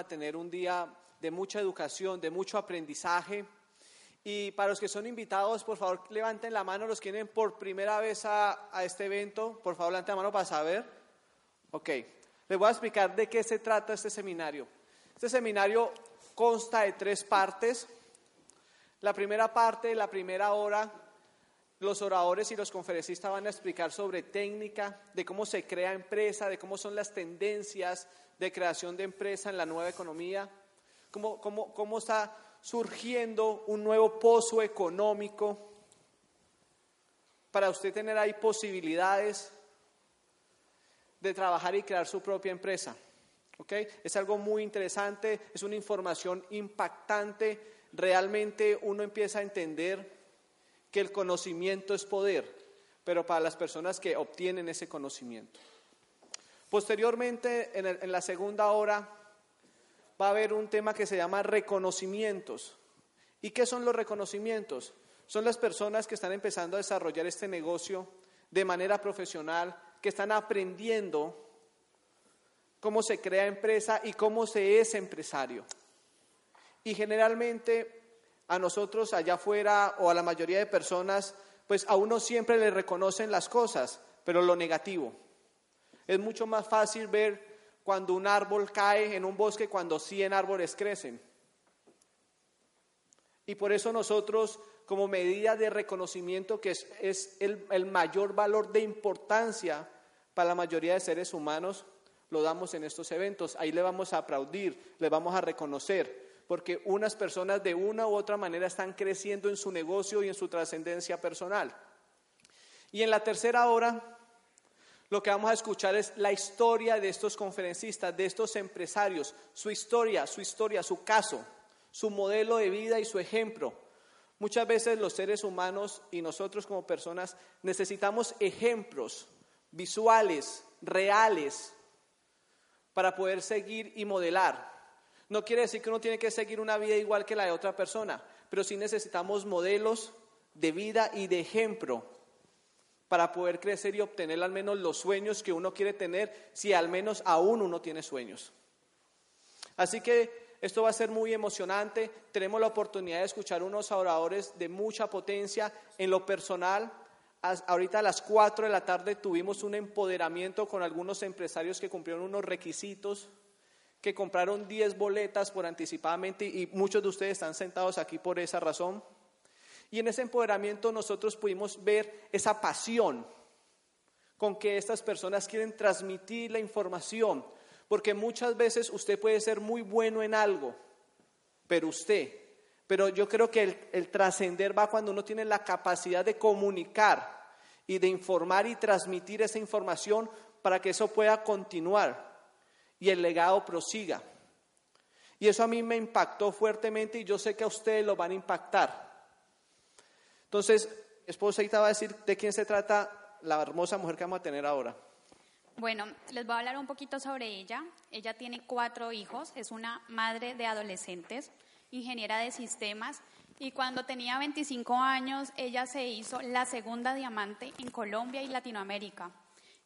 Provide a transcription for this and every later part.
a tener un día de mucha educación, de mucho aprendizaje. Y para los que son invitados, por favor, levanten la mano los que vienen por primera vez a, a este evento. Por favor, levanten la mano para saber. Ok, les voy a explicar de qué se trata este seminario. Este seminario consta de tres partes. La primera parte, la primera hora, los oradores y los conferencistas van a explicar sobre técnica, de cómo se crea empresa, de cómo son las tendencias de creación de empresa en la nueva economía, cómo, cómo, cómo está surgiendo un nuevo pozo económico para usted tener ahí posibilidades de trabajar y crear su propia empresa. Es algo muy interesante, es una información impactante, realmente uno empieza a entender que el conocimiento es poder, pero para las personas que obtienen ese conocimiento. Posteriormente, en, la segunda hora, va a haber un tema que se llama reconocimientos. ¿Y qué son los reconocimientos? Son las personas que están empezando a desarrollar este negocio de manera profesional, que están aprendiendo cómo se crea empresa y cómo se es empresario. Y generalmente a nosotros allá afuera o a la mayoría de personas, pues a uno siempre le reconocen las cosas, pero lo negativo. Es mucho más fácil ver cuando un árbol cae en un bosque cuando 100 árboles crecen. Y por eso nosotros, como medida de reconocimiento, que es, el, el mayor valor de importancia para la mayoría de seres humanos, lo damos en estos eventos. Ahí le vamos a aplaudir, le vamos a reconocer porque unas personas de una u otra manera están creciendo en su negocio y en su trascendencia personal. Y en la tercera hora, lo que vamos a escuchar es la historia de estos conferencistas, de estos empresarios, su historia, su historia, su caso, su modelo de vida y su ejemplo. Muchas veces los seres humanos y nosotros como personas necesitamos ejemplos visuales, reales, para poder seguir y modelar. No quiere decir que uno tiene que seguir una vida igual que la de otra persona, pero sí necesitamos modelos de vida y de ejemplo para poder crecer y obtener al menos los sueños que uno quiere tener, si al menos aún uno tiene sueños. Así que esto va a ser muy emocionante. Tenemos la oportunidad de escuchar unos oradores de mucha potencia en lo personal. Ahorita a las 4 de la tarde tuvimos un empoderamiento con algunos empresarios que cumplieron unos requisitos que compraron 10 boletas por anticipadamente y muchos de ustedes están sentados aquí por esa razón. Y en ese empoderamiento nosotros pudimos ver esa pasión con que estas personas quieren transmitir la información, porque muchas veces usted puede ser muy bueno en algo, pero usted, pero yo creo que el, trascender va cuando uno tiene la capacidad de comunicar y de informar y transmitir esa información para que eso pueda continuar y el legado prosiga. Y eso a mí me impactó fuertemente y yo sé que a ustedes lo van a impactar. Entonces, esposa, te va a decir de quién se trata la hermosa mujer que vamos a tener ahora. Bueno, les voy a hablar un poquito sobre ella. Ella tiene cuatro hijos, es una madre de adolescentes, ingeniera de sistemas, y cuando tenía 25 años, ella se hizo la segunda diamante en Colombia y Latinoamérica.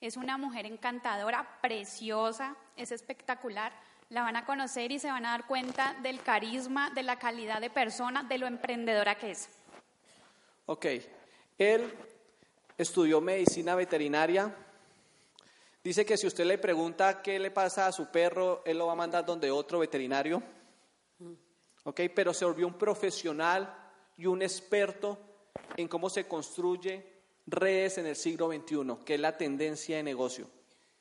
Es una mujer encantadora, preciosa, es espectacular. La van a conocer y se van a dar cuenta del carisma, de la calidad de persona, de lo emprendedora que es. Ok, él estudió medicina veterinaria. Dice que si usted le pregunta qué le pasa a su perro, él lo va a mandar donde otro veterinario. Ok, pero se volvió un profesional y un experto en cómo se construye redes en el siglo XXI, que es la tendencia de negocio.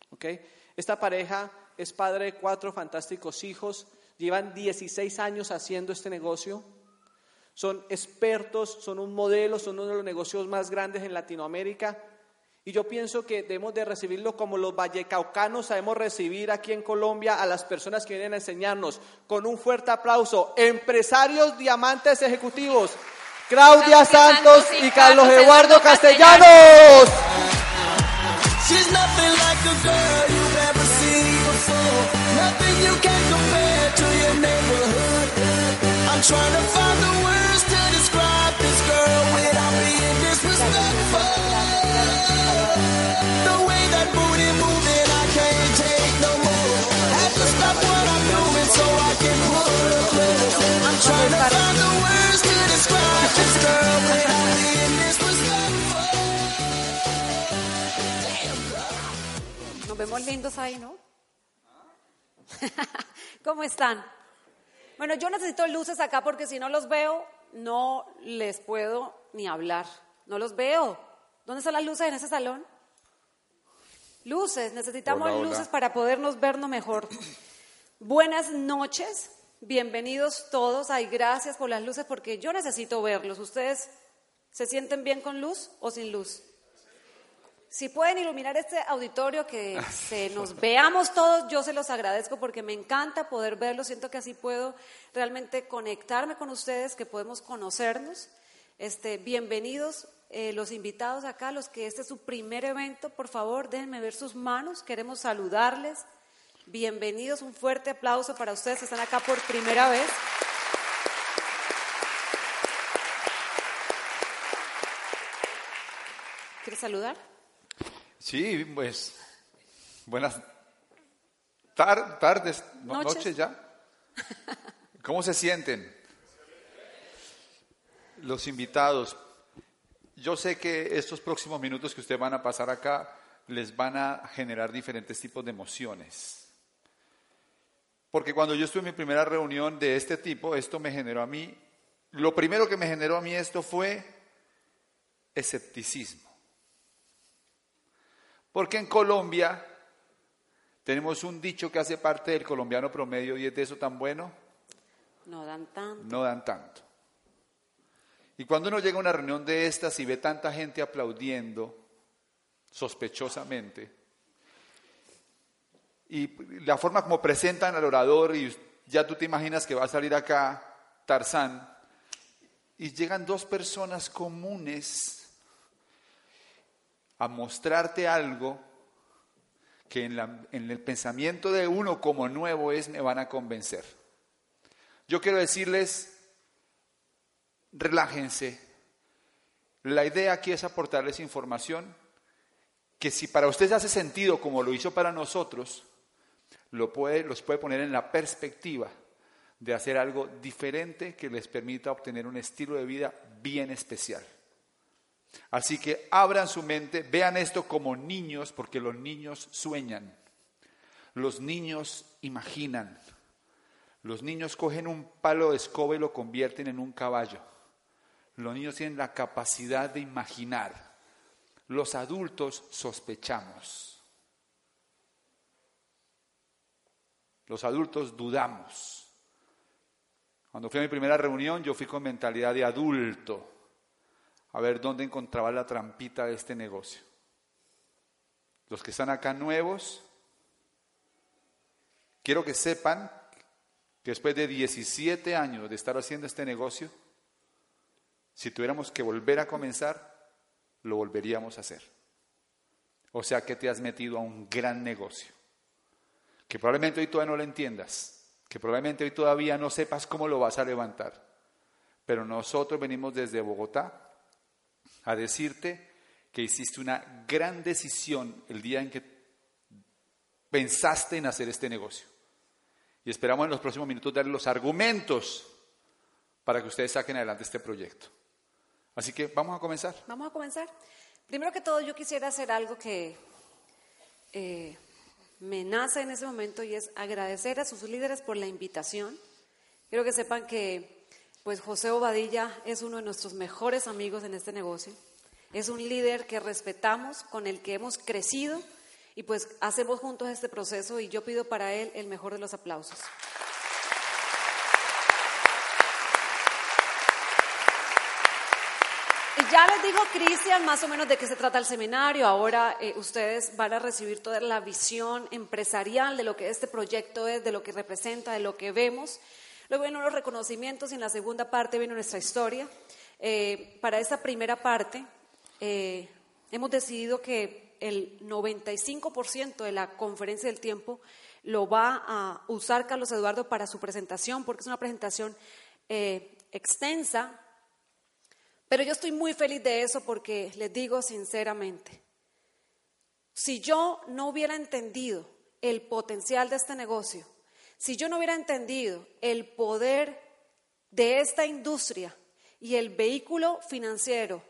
¿Okay? Esta pareja es padre de cuatro fantásticos hijos, llevan 16 años haciendo este negocio, son expertos, son un modelo, son uno de los negocios más grandes en Latinoamérica. Y yo pienso que debemos de recibirlo como los vallecaucanos sabemos recibir aquí en Colombia a las personas que vienen a enseñarnos. Con un fuerte aplauso. Empresarios diamantes ejecutivos. Claudia Santos y Carlos Eduardo Castellanos. She's nothing like a girl vemos lindos ahí, ¿no? ¿Cómo están? Bueno, yo necesito luces acá porque si no los veo, no les puedo ni hablar. No los veo. ¿Dónde están las luces en ese salón? Luces, necesitamos luces para podernos vernos mejor. Buenas noches, bienvenidos todos. Ay, gracias por las luces porque yo necesito verlos. ¿Ustedes se sienten bien con luz o sin luz? Si pueden iluminar este auditorio, que se nos veamos todos, yo se los agradezco porque me encanta poder verlos. Siento que así puedo realmente conectarme con ustedes, que podemos conocernos. Este, bienvenidos eh, los invitados acá, los que este es su primer evento. Por favor, déjenme ver sus manos. Queremos saludarles. Bienvenidos, un fuerte aplauso para ustedes que están acá por primera vez. ¿Quieres saludar? Sí, pues buenas tardes, noches. ya. ¿Cómo se sienten? Los invitados. Yo sé que estos próximos minutos que ustedes van a pasar acá les van a generar diferentes tipos de emociones. Porque cuando yo estuve en mi primera reunión de este tipo, esto me generó a mí, lo primero que me generó a mí esto fue escepticismo. Porque en Colombia tenemos un dicho que hace parte del colombiano promedio y es de eso tan bueno. No dan tanto. No dan tanto. Y cuando uno llega a una reunión de estas y ve tanta gente aplaudiendo, sospechosamente, y la forma como presentan al orador, y ya tú te imaginas que va a salir acá Tarzán, y llegan dos personas comunes a mostrarte algo que en, en, el pensamiento de uno como nuevo es, me van a convencer. Yo quiero decirles, relájense. La idea aquí es aportarles información que si para ustedes hace sentido como lo hizo para nosotros, lo puede, los puede poner en la perspectiva de hacer algo diferente que les permita obtener un estilo de vida bien especial. Así que abran su mente, vean esto como niños, porque los niños sueñan, los niños imaginan, los niños cogen un palo de escoba y lo convierten en un caballo. Los niños tienen la capacidad de imaginar. Los adultos sospechamos. Los adultos dudamos. Cuando fui a mi primera reunión, yo fui con mentalidad de adulto a ver dónde encontraba la trampita de este negocio. Los que están acá nuevos, quiero que sepan que después de 17 años de estar haciendo este negocio, si tuviéramos que volver a comenzar, lo volveríamos a hacer. O sea que te has metido a un gran negocio, que probablemente hoy todavía no lo entiendas, que probablemente hoy todavía no sepas cómo lo vas a levantar, pero nosotros venimos desde Bogotá a decirte que hiciste una gran decisión el día en que pensaste en hacer este negocio. Y esperamos en los próximos minutos darle los argumentos para que ustedes saquen adelante este proyecto. Así que vamos a comenzar. Vamos a comenzar. Primero que todo, yo quisiera hacer algo que eh, me nace en ese momento y es agradecer a sus líderes por la invitación. Quiero que sepan que pues José Obadilla es uno de nuestros mejores amigos en este negocio. Es un líder que respetamos, con el que hemos crecido y pues hacemos juntos este proceso y yo pido para él el mejor de los aplausos. Y ya les dijo Cristian más o menos de qué se trata el seminario. Ahora eh, ustedes van a recibir toda la visión empresarial de lo que este proyecto es, de lo que representa, de lo que vemos. Luego vienen los reconocimientos y en la segunda parte viene nuestra historia. Eh, para esta primera parte eh, hemos decidido que el 95% de la conferencia del tiempo lo va a usar Carlos Eduardo para su presentación, porque es una presentación eh, extensa, pero yo estoy muy feliz de eso porque les digo sinceramente, si yo no hubiera entendido el potencial de este negocio, si yo no hubiera entendido el poder de esta industria y el vehículo financiero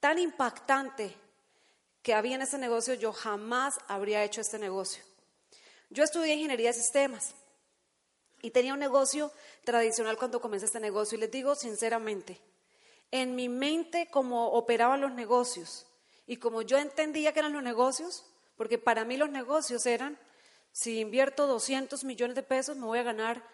tan impactante que había en ese negocio, yo jamás habría hecho este negocio. Yo estudié ingeniería de sistemas y tenía un negocio tradicional cuando comencé este negocio. Y les digo sinceramente, en mi mente como operaban los negocios y como yo entendía que eran los negocios, porque para mí los negocios eran, si invierto 200 millones de pesos, me voy a ganar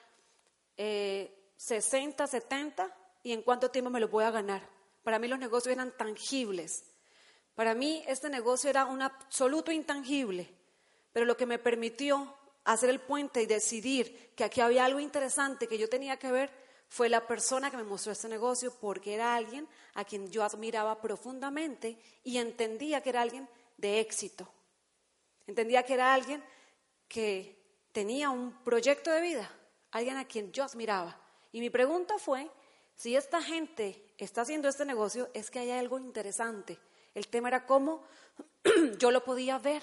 60, eh, 70 y en cuánto tiempo me lo voy a ganar. Para mí los negocios eran tangibles. Para mí este negocio era un absoluto intangible, pero lo que me permitió hacer el puente y decidir que aquí había algo interesante que yo tenía que ver fue la persona que me mostró este negocio porque era alguien a quien yo admiraba profundamente y entendía que era alguien de éxito. Entendía que era alguien que tenía un proyecto de vida, alguien a quien yo admiraba. Y mi pregunta fue, si esta gente está haciendo este negocio, es que hay algo interesante. El tema era cómo yo lo podía ver.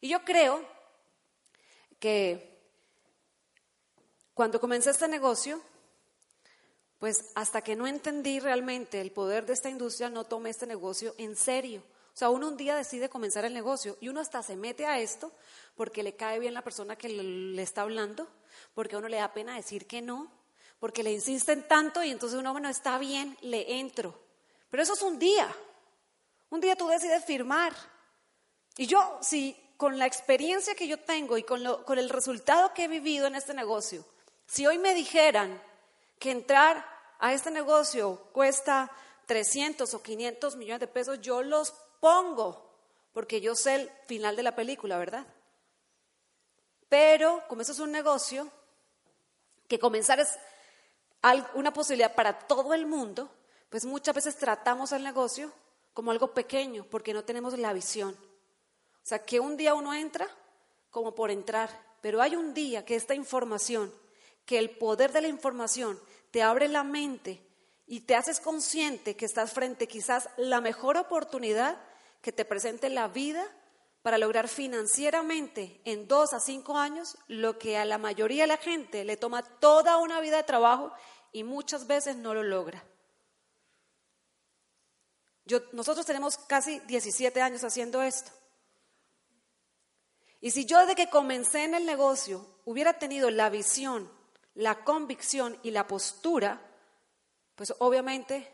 Y yo creo que cuando comencé este negocio, pues hasta que no entendí realmente el poder de esta industria, no tomé este negocio en serio. O sea, uno un día decide comenzar el negocio y uno hasta se mete a esto porque le cae bien la persona que le está hablando, porque a uno le da pena decir que no, porque le insisten tanto y entonces uno, bueno, está bien, le entro. Pero eso es un día. Un día tú decides firmar. Y yo, si con la experiencia que yo tengo y con, con el resultado que he vivido en este negocio, si hoy me dijeran que entrar a este negocio cuesta 300 o 500 millones de pesos, yo los pongo, porque yo sé el final de la película, ¿verdad? Pero como eso es un negocio, que comenzar es una posibilidad para todo el mundo, pues muchas veces tratamos el negocio como algo pequeño porque no tenemos la visión. O sea, que un día uno entra como por entrar, pero hay un día que esta información, que el poder de la información te abre la mente y te haces consciente que estás frente quizás la mejor oportunidad que te presente la vida para lograr financieramente en dos a cinco años lo que a la mayoría de la gente le toma toda una vida de trabajo y muchas veces no lo logra nosotros tenemos casi 17 años haciendo esto. Y si yo desde que comencé en el negocio hubiera tenido la visión, la convicción y la postura, pues obviamente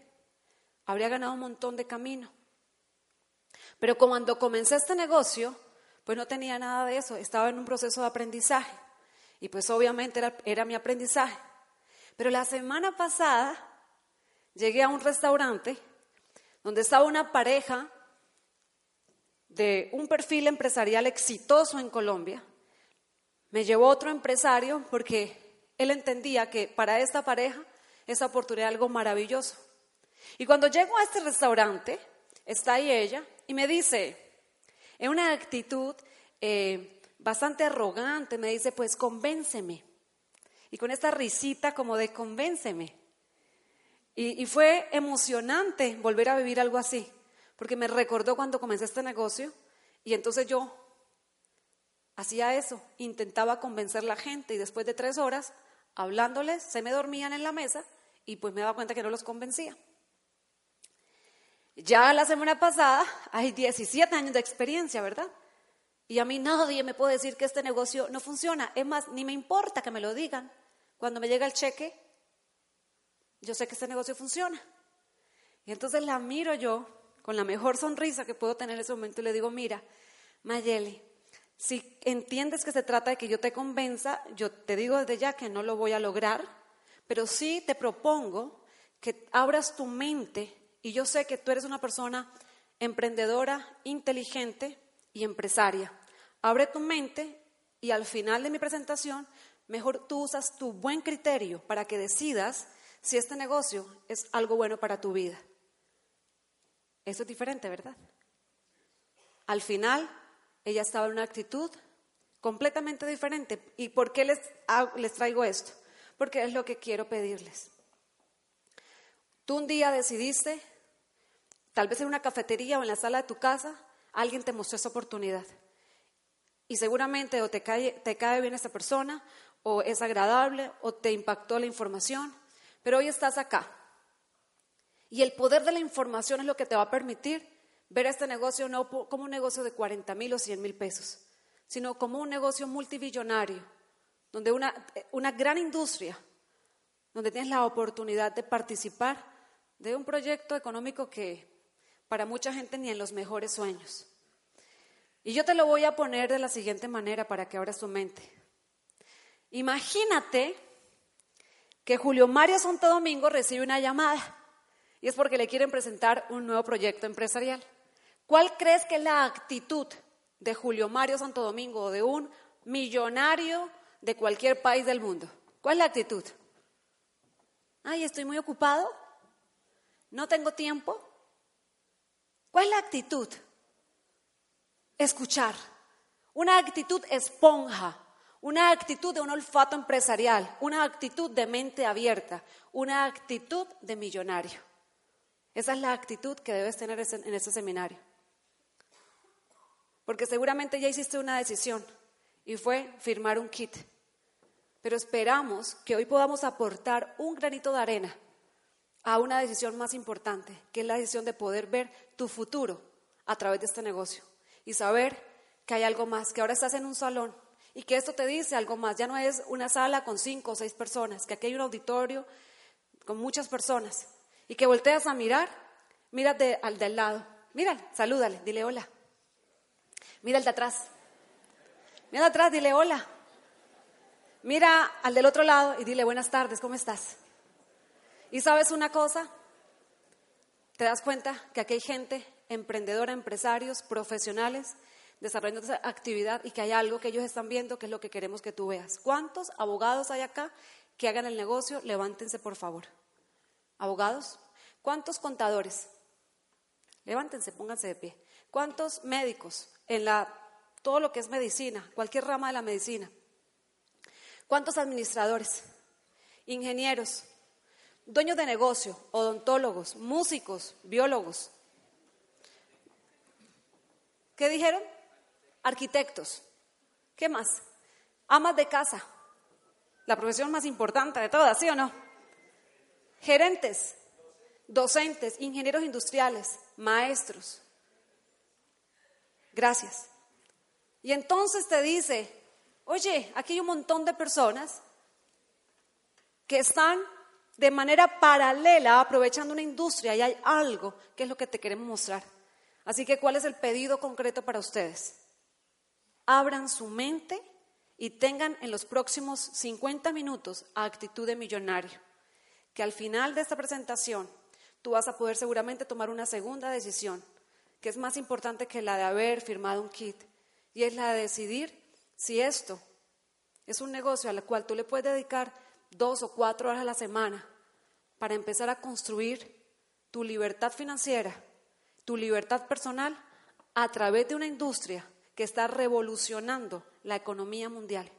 habría ganado un montón de camino. Pero cuando comencé este negocio, pues no tenía nada de eso, estaba en un proceso de aprendizaje. Y pues obviamente era, mi aprendizaje. Pero la semana pasada llegué a un restaurante donde estaba una pareja de un perfil empresarial exitoso en Colombia. Me llevó otro empresario porque él entendía que para esta pareja esa oportunidad era algo maravilloso. Y cuando llego a este restaurante, está ahí ella y me dice, en una actitud eh, bastante arrogante, me dice, pues convénceme. Y con esta risita como de convénceme. Y, fue emocionante volver a vivir algo así, porque me recordó cuando comencé este negocio y entonces yo hacía eso, intentaba convencer a la gente y después de tres horas, hablándoles, se me dormían en la mesa y pues me daba cuenta que no los convencía. Ya la semana pasada hay 17 años de experiencia, ¿verdad? Y a mí nadie me puede decir que este negocio no funciona. Es más, ni me importa que me lo digan. Cuando me llega el cheque, yo sé que este negocio funciona. Y entonces la miro yo con la mejor sonrisa que puedo tener en ese momento y le digo, mira, Mayeli, si entiendes que se trata de que yo te convenza, yo te digo desde ya que no lo voy a lograr, pero sí te propongo que abras tu mente y yo sé que tú eres una persona emprendedora, inteligente y empresaria. Abre tu mente y al final de mi presentación, mejor tú usas tu buen criterio para que decidas si este negocio es algo bueno para tu vida. Eso es diferente, ¿verdad? Al final, ella estaba en una actitud completamente diferente. ¿Y por qué les, les traigo esto? Porque es lo que quiero pedirles. Tú un día decidiste, tal vez en una cafetería o en la sala de tu casa, alguien te mostró esa oportunidad. Y seguramente o te cae, te cae bien esa persona, o es agradable, o te impactó la información, pero hoy estás acá. Y el poder de la información es lo que te va a permitir ver este negocio no como un negocio de 40 mil o 100 mil pesos, sino como un negocio multibillonario, donde una, una gran industria, donde tienes la oportunidad de participar de un proyecto económico que para mucha gente ni en los mejores sueños. Y yo te lo voy a poner de la siguiente manera para que abras tu mente. Imagínate que Julio Mario Santo Domingo recibe una llamada y es porque le quieren presentar un nuevo proyecto empresarial. ¿Cuál crees que es la actitud de Julio Mario Santo Domingo o de un millonario de cualquier país del mundo? ¿Cuál es la actitud? Ay, estoy muy ocupado. No tengo tiempo. ¿Cuál es la actitud? Escuchar. Una actitud esponja. Una actitud de un olfato empresarial. Una actitud de mente abierta. Una actitud de millonario. Esa es la actitud que debes tener en ese seminario. Porque seguramente ya hiciste una decisión y fue firmar un kit. Pero esperamos que hoy podamos aportar un granito de arena a una decisión más importante, que es la decisión de poder ver tu futuro a través de este negocio y saber que hay algo más, que ahora estás en un salón y que esto te dice algo más. Ya no es una sala con cinco o seis personas, que aquí hay un auditorio con muchas personas y que volteas a mirar, mírate al del lado, mírale, salúdale, dile hola. Mira al de atrás, mira de atrás, dile hola. Mira al del otro lado y dile buenas tardes, ¿cómo estás? Y sabes una cosa, te das cuenta que aquí hay gente emprendedora, empresarios, profesionales, desarrollando esa actividad y que hay algo que ellos están viendo que es lo que queremos que tú veas. ¿Cuántos abogados hay acá que hagan el negocio? Levántense, por favor. ¿Abogados? ¿Cuántos contadores? Levántense, pónganse de pie. ¿Cuántos médicos en la todo lo que es medicina, cualquier rama de la medicina? ¿Cuántos administradores? Ingenieros, dueños de negocio, odontólogos, músicos, biólogos. ¿Qué dijeron? Arquitectos. ¿Qué más? Amas de casa. La profesión más importante de todas, ¿sí o no? Gerentes, docentes, ingenieros industriales, maestros. Gracias. Y entonces te dice, oye, aquí hay un montón de personas que están de manera paralela aprovechando una industria y hay algo que es lo que te queremos mostrar. Así que, ¿cuál es el pedido concreto para ustedes? Abran su mente y tengan en los próximos 50 minutos actitud de millonario. Que al final de esta presentación tú vas a poder seguramente tomar una segunda decisión, que es más importante que la de haber firmado un kit, y es la de decidir si esto es un negocio al cual tú le puedes dedicar dos o cuatro horas a la semana para empezar a construir tu libertad financiera, tu libertad personal a través de una industria que está revolucionando la economía mundial.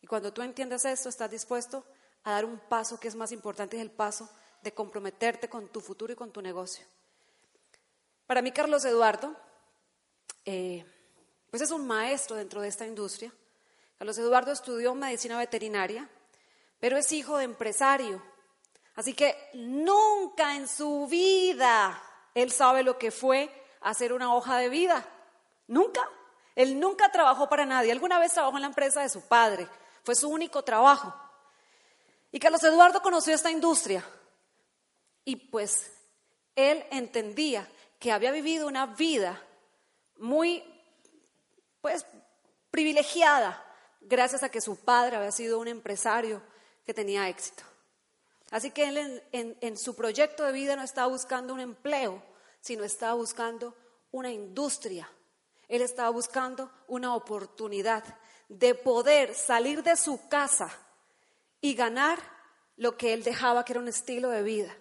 Y cuando tú entiendes esto, estás dispuesto a dar un paso que es más importante, es el paso de comprometerte con tu futuro y con tu negocio. Para mí, Carlos Eduardo, eh, pues es un maestro dentro de esta industria. Carlos Eduardo estudió medicina veterinaria, pero es hijo de empresario. Así que nunca en su vida él sabe lo que fue hacer una hoja de vida. Nunca. Él nunca trabajó para nadie. Alguna vez trabajó en la empresa de su padre. Fue su único trabajo. Y Carlos Eduardo conoció esta industria. Y pues él entendía que había vivido una vida muy, pues, privilegiada gracias a que su padre había sido un empresario que tenía éxito. Así que él en, su proyecto de vida no estaba buscando un empleo, sino estaba buscando una industria. Él estaba buscando una oportunidad de poder salir de su casa y ganar lo que él dejaba que era un estilo de vida.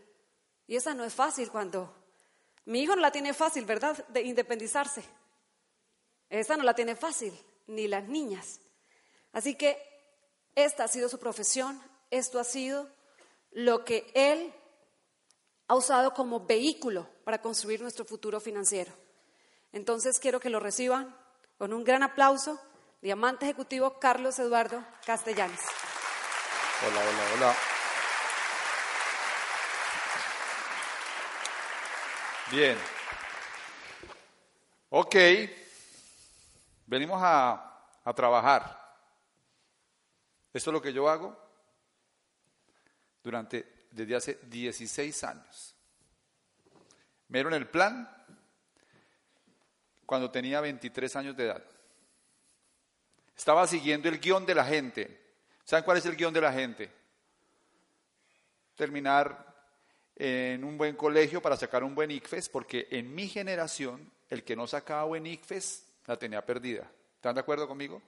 Y esa no es fácil cuando mi hijo no la tiene fácil, ¿verdad? De independizarse. Esa no la tiene fácil, ni las niñas. Así que esta ha sido su profesión, esto ha sido lo que él ha usado como vehículo para construir nuestro futuro financiero. Entonces quiero que lo reciban con un gran aplauso, diamante ejecutivo Carlos Eduardo Castellanos. Hola, hola, hola. Bien. Ok, venimos a, a trabajar. Esto es lo que yo hago durante, desde hace 16 años. Me dieron el plan cuando tenía 23 años de edad. Estaba siguiendo el guion de la gente. ¿Saben cuál es el guion de la gente? Terminar en un buen colegio para sacar un buen ICFES, porque en mi generación el que no sacaba buen ICFES la tenía perdida. ¿Están de acuerdo conmigo?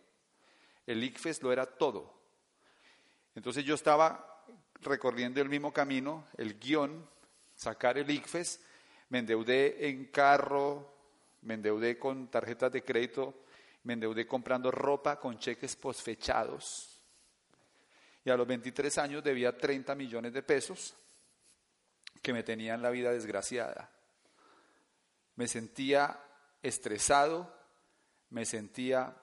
El ICFES lo era todo. Entonces yo estaba recorriendo el mismo camino, el guion, sacar el ICFES, me endeudé en carro, me endeudé con tarjetas de crédito, me endeudé comprando ropa con cheques posfechados. Y a los 23 años debía 30 millones de pesos que me tenían la vida desgraciada. Me sentía estresado, me sentía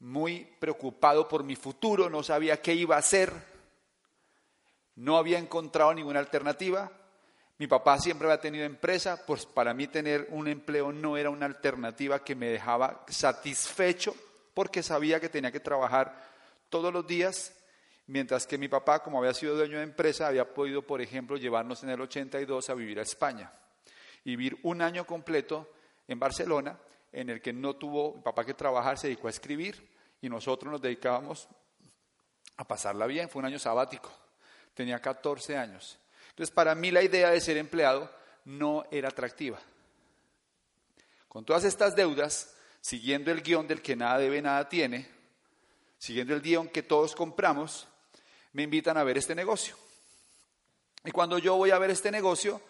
muy preocupado por mi futuro, no sabía qué iba a hacer, no había encontrado ninguna alternativa. Mi papá siempre había tenido empresa, pues para mí tener un empleo no era una alternativa que me dejaba satisfecho porque sabía que tenía que trabajar todos los días Mientras que mi papá, como había sido dueño de empresa, había podido, por ejemplo, llevarnos en el 82 a vivir a España. Y vivir un año completo en Barcelona, en el que no tuvo mi papá que trabajar, se dedicó a escribir y nosotros nos dedicábamos a pasarla bien. Fue un año sabático. Tenía 14 años. Entonces, para mí la idea de ser empleado no era atractiva. Con todas estas deudas, siguiendo el guion del que nada debe, nada tiene, siguiendo el guion que todos compramos, me invitan a ver este negocio. Y cuando yo voy a ver este negocio,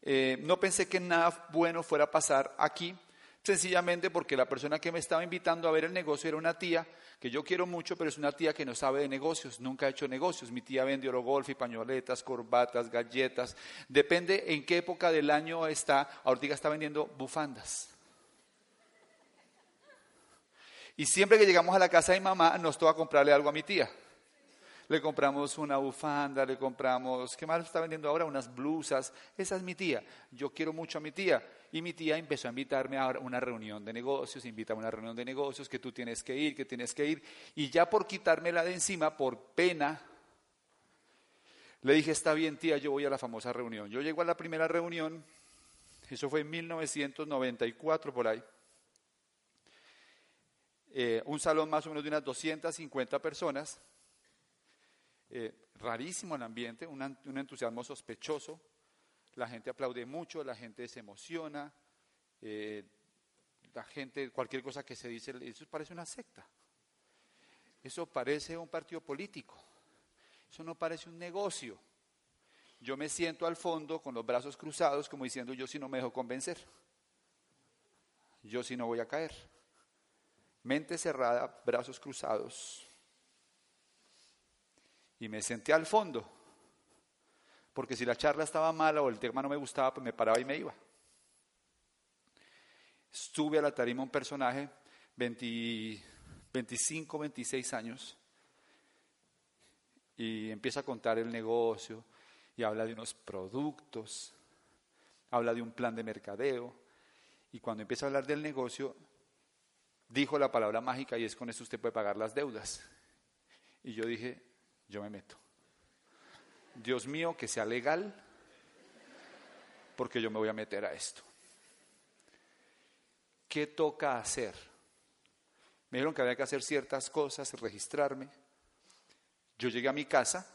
eh, no pensé que nada bueno fuera a pasar aquí, sencillamente porque la persona que me estaba invitando a ver el negocio era una tía que yo quiero mucho, pero es una tía que no sabe de negocios, nunca ha hecho negocios. Mi tía vende oro golf y pañoletas, corbatas, galletas. Depende en qué época del año está. Ahorita está vendiendo bufandas. Y siempre que llegamos a la casa de mi mamá, nos toca comprarle algo a mi tía le compramos una bufanda, le compramos, ¿qué más está vendiendo ahora? Unas blusas. Esa es mi tía. Yo quiero mucho a mi tía. Y mi tía empezó a invitarme a una reunión de negocios, invita a una reunión de negocios, que tú tienes que ir, que tienes que ir. Y ya por quitármela de encima, por pena, le dije, está bien tía, yo voy a la famosa reunión. Yo llego a la primera reunión, eso fue en 1994 por ahí. Eh, un salón más o menos de unas 250 personas, eh, rarísimo el ambiente, un, entusiasmo sospechoso, la gente aplaude mucho, la gente se emociona, eh, la gente, cualquier cosa que se dice, eso parece una secta, eso parece un partido político, eso no parece un negocio. Yo me siento al fondo con los brazos cruzados como diciendo yo si no me dejo convencer, yo si no voy a caer. Mente cerrada, brazos cruzados, y me senté al fondo, porque si la charla estaba mala o el tema no me gustaba, pues me paraba y me iba. Estuve a la tarima un personaje, 25, 26 años, y empieza a contar el negocio y habla de unos productos, habla de un plan de mercadeo, y cuando empieza a hablar del negocio, dijo la palabra mágica y es con eso usted puede pagar las deudas. Y yo dije, yo me meto. Dios mío, que sea legal, porque yo me voy a meter a esto. ¿Qué toca hacer? Me dijeron que había que hacer ciertas cosas, registrarme. Yo llegué a mi casa.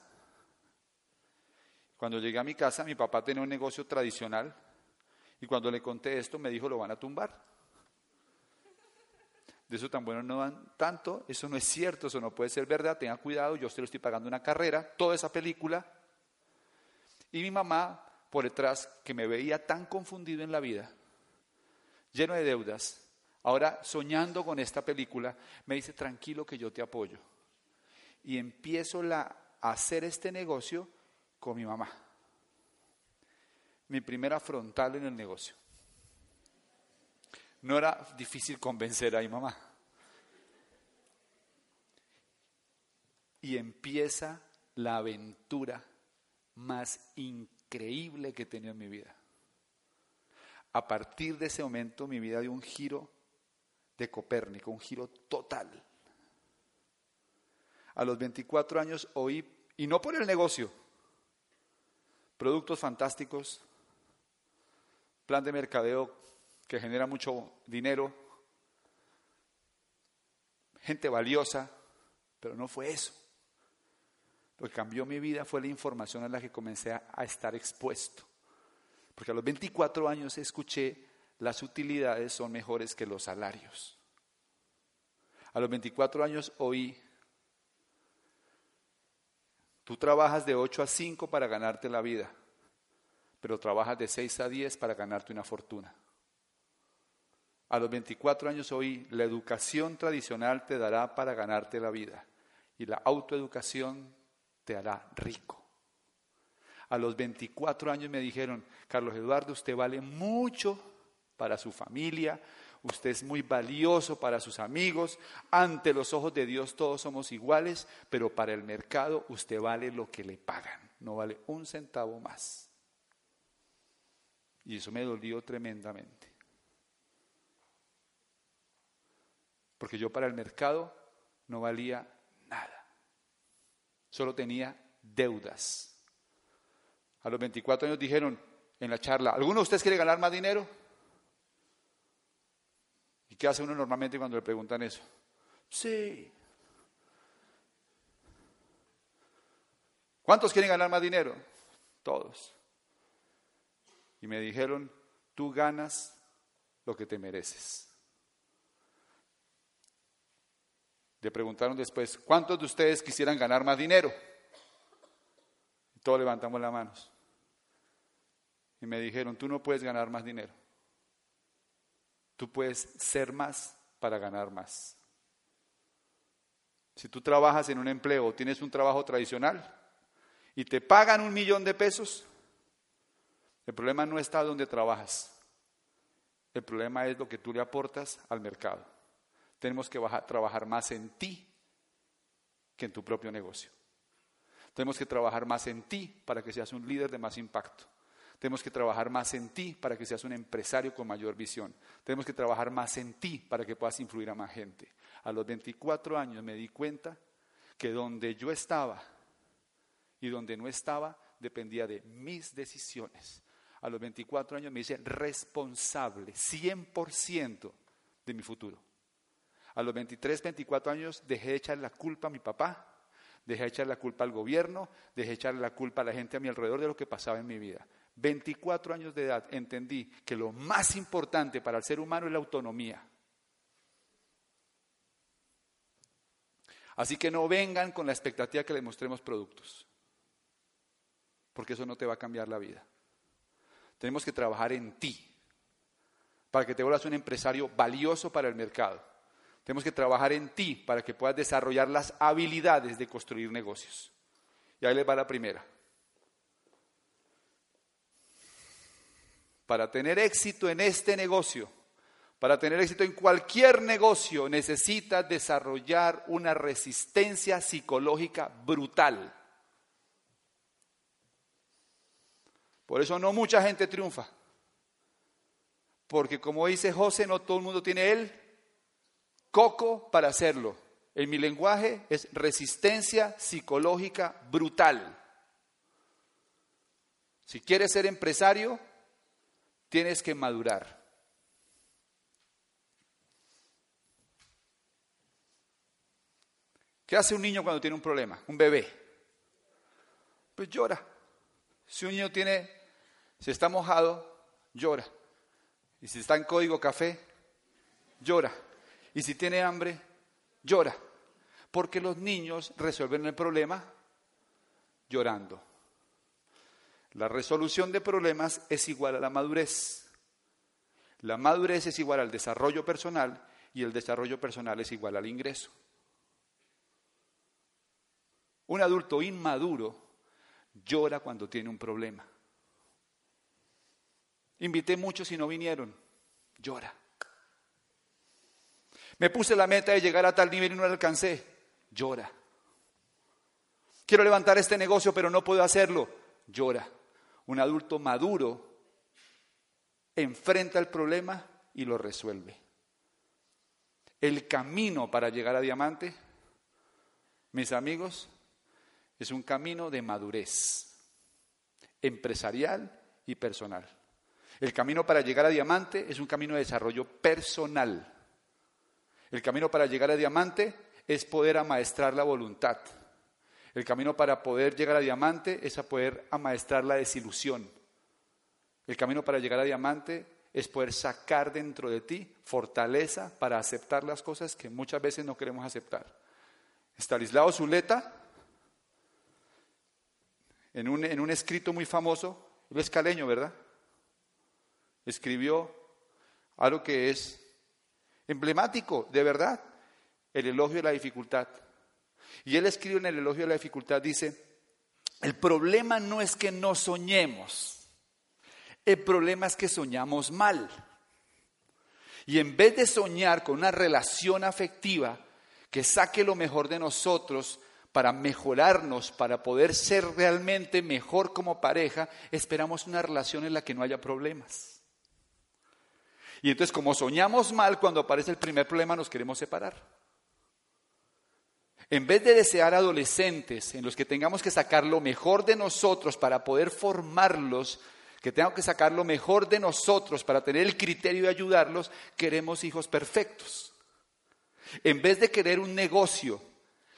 Cuando llegué a mi casa, mi papá tenía un negocio tradicional y cuando le conté esto me dijo, lo van a tumbar de eso tan bueno no dan tanto, eso no es cierto, eso no puede ser verdad, tenga cuidado, yo se lo estoy pagando una carrera, toda esa película. Y mi mamá, por detrás, que me veía tan confundido en la vida, lleno de deudas, ahora soñando con esta película, me dice, tranquilo que yo te apoyo. Y empiezo la, a hacer este negocio con mi mamá. Mi primera frontal en el negocio. No era difícil convencer a mi mamá. Y empieza la aventura más increíble que he tenido en mi vida. A partir de ese momento mi vida dio un giro de Copérnico, un giro total. A los 24 años oí, y no por el negocio, productos fantásticos, plan de mercadeo que genera mucho dinero, gente valiosa, pero no fue eso. Lo que cambió mi vida fue la información a la que comencé a, estar expuesto. Porque a los 24 años escuché las utilidades son mejores que los salarios. A los 24 años oí, tú trabajas de 8 a 5 para ganarte la vida, pero trabajas de 6 a 10 para ganarte una fortuna. A los 24 años oí, la educación tradicional te dará para ganarte la vida y la autoeducación te hará rico. A los 24 años me dijeron, Carlos Eduardo, usted vale mucho para su familia, usted es muy valioso para sus amigos, ante los ojos de Dios todos somos iguales, pero para el mercado usted vale lo que le pagan, no vale un centavo más. Y eso me dolió tremendamente. Porque yo para el mercado no valía nada. Solo tenía deudas. A los 24 años dijeron en la charla, ¿alguno de ustedes quiere ganar más dinero? ¿Y qué hace uno normalmente cuando le preguntan eso? Sí. ¿Cuántos quieren ganar más dinero? Todos. Y me dijeron, tú ganas lo que te mereces. Le preguntaron después, ¿cuántos de ustedes quisieran ganar más dinero? Y todos levantamos las manos. Y me dijeron, tú no puedes ganar más dinero. Tú puedes ser más para ganar más. Si tú trabajas en un empleo tienes un trabajo tradicional y te pagan un millón de pesos, el problema no está donde trabajas. El problema es lo que tú le aportas al mercado. Tenemos que trabajar más en ti que en tu propio negocio. Tenemos que trabajar más en ti para que seas un líder de más impacto. Tenemos que trabajar más en ti para que seas un empresario con mayor visión. Tenemos que trabajar más en ti para que puedas influir a más gente. A los 24 años me di cuenta que donde yo estaba y donde no estaba dependía de mis decisiones. A los 24 años me hice responsable 100% de mi futuro. A los 23, 24 años dejé de echar la culpa a mi papá, dejé de echar la culpa al gobierno, dejé de echar la culpa a la gente a mi alrededor de lo que pasaba en mi vida. 24 años de edad entendí que lo más importante para el ser humano es la autonomía. Así que no vengan con la expectativa que les mostremos productos, porque eso no te va a cambiar la vida. Tenemos que trabajar en ti, para que te vuelvas un empresario valioso para el mercado. Tenemos que trabajar en ti para que puedas desarrollar las habilidades de construir negocios. Y ahí les va la primera. Para tener éxito en este negocio, para tener éxito en cualquier negocio, necesitas desarrollar una resistencia psicológica brutal. Por eso no mucha gente triunfa. Porque como dice José, no todo el mundo tiene el coco para hacerlo. En mi lenguaje es resistencia psicológica brutal. Si quieres ser empresario, tienes que madurar. ¿Qué hace un niño cuando tiene un problema? Un bebé. Pues llora. Si un niño tiene, si está mojado, llora. Y si está en código café, llora. Y si tiene hambre, llora. Porque los niños resuelven el problema llorando. La resolución de problemas es igual a la madurez. La madurez es igual al desarrollo personal y el desarrollo personal es igual al ingreso. Un adulto inmaduro llora cuando tiene un problema. Invité muchos y no vinieron. Llora. Me puse la meta de llegar a tal nivel y no la alcancé. Llora. Quiero levantar este negocio pero no puedo hacerlo. Llora. Un adulto maduro enfrenta el problema y lo resuelve. El camino para llegar a diamante, mis amigos, es un camino de madurez empresarial y personal. El camino para llegar a diamante es un camino de desarrollo personal. El camino para llegar a diamante es poder amaestrar la voluntad. El camino para poder llegar a diamante es a poder amaestrar la desilusión. El camino para llegar a diamante es poder sacar dentro de ti fortaleza para aceptar las cosas que muchas veces no queremos aceptar. Estanislao Zuleta, en un, en un escrito muy famoso, él es caleño, ¿verdad? Escribió algo que es emblemático, de verdad, el elogio de la dificultad. Y él escribe en el elogio de la dificultad, dice, el problema no es que no soñemos, el problema es que soñamos mal. Y en vez de soñar con una relación afectiva que saque lo mejor de nosotros para mejorarnos, para poder ser realmente mejor como pareja, esperamos una relación en la que no haya problemas. Y entonces como soñamos mal, cuando aparece el primer problema nos queremos separar. En vez de desear adolescentes en los que tengamos que sacar lo mejor de nosotros para poder formarlos, que tengamos que sacar lo mejor de nosotros para tener el criterio de ayudarlos, queremos hijos perfectos. En vez de querer un negocio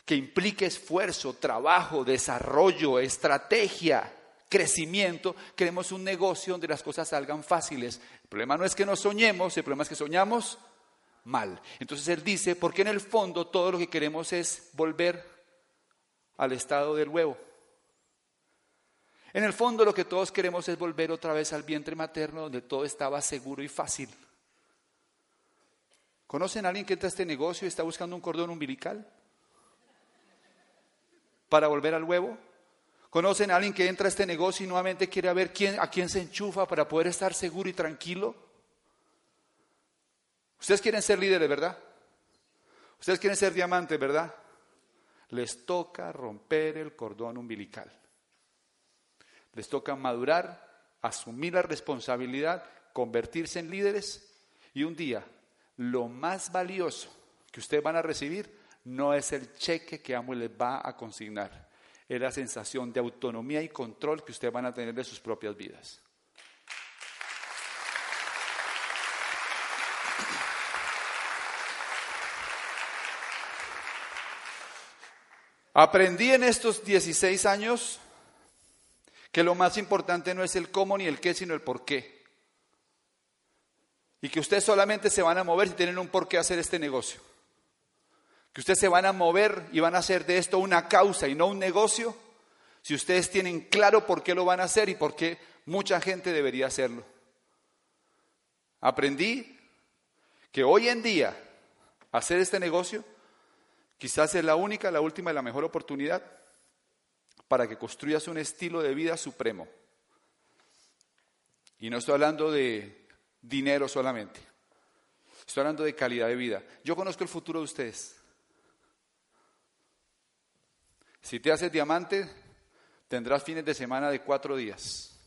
que implique esfuerzo, trabajo, desarrollo, estrategia, crecimiento, queremos un negocio donde las cosas salgan fáciles. El problema no es que no soñemos, el problema es que soñamos mal. Entonces él dice, porque en el fondo todo lo que queremos es volver al estado del huevo. En el fondo lo que todos queremos es volver otra vez al vientre materno donde todo estaba seguro y fácil. ¿Conocen a alguien que entra a este negocio y está buscando un cordón umbilical? Para volver al huevo. ¿Conocen a alguien que entra a este negocio y nuevamente quiere ver quién, a quién se enchufa para poder estar seguro y tranquilo? Ustedes quieren ser líderes, ¿verdad? Ustedes quieren ser diamantes, ¿verdad? Les toca romper el cordón umbilical. Les toca madurar, asumir la responsabilidad, convertirse en líderes y un día lo más valioso que ustedes van a recibir no es el cheque que Amo les va a consignar, es la sensación de autonomía y control que ustedes van a tener de sus propias vidas. Aprendí en estos 16 años que lo más importante no es el cómo ni el qué, sino el por qué. Y que ustedes solamente se van a mover si tienen un por qué hacer este negocio. Que ustedes se van a mover y van a hacer de esto una causa y no un negocio si ustedes tienen claro por qué lo van a hacer y por qué mucha gente debería hacerlo. Aprendí que hoy en día hacer este negocio Quizás es la única, la última y la mejor oportunidad para que construyas un estilo de vida supremo. Y no estoy hablando de dinero solamente. Estoy hablando de calidad de vida. Yo conozco el futuro de ustedes. Si te haces diamante, tendrás fines de semana de cuatro días.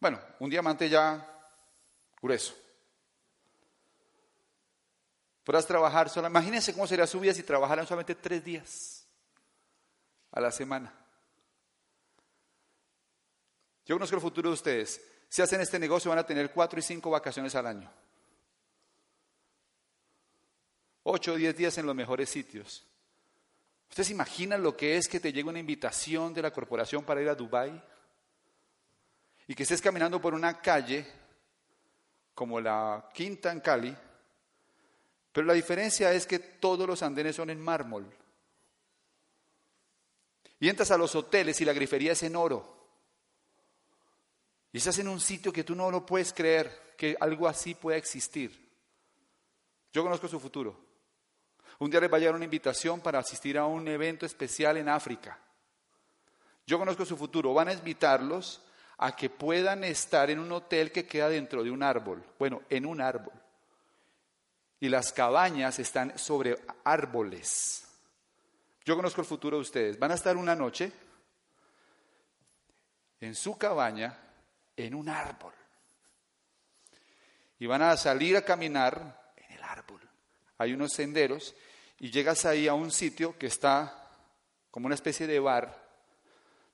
Bueno, un diamante ya grueso. Podrás trabajar solo. Imagínense cómo sería su vida si trabajaran solamente tres días a la semana. Yo conozco el futuro de ustedes. Si hacen este negocio van a tener cuatro y cinco vacaciones al año. Ocho o diez días en los mejores sitios. ¿Ustedes imaginan lo que es que te llegue una invitación de la corporación para ir a Dubái? Y que estés caminando por una calle como la Quinta en Cali pero la diferencia es que todos los andenes son en mármol. Y entras a los hoteles y la grifería es en oro. Y estás en un sitio que tú no lo puedes creer que algo así pueda existir. Yo conozco su futuro. Un día les va a llegar una invitación para asistir a un evento especial en África. Yo conozco su futuro. Van a invitarlos a que puedan estar en un hotel que queda dentro de un árbol. Bueno, en un árbol y las cabañas están sobre árboles. Yo conozco el futuro de ustedes. Van a estar una noche en su cabaña en un árbol. y van a salir a caminar en el árbol. Hay unos senderos y llegas ahí a un sitio que está como una especie de bar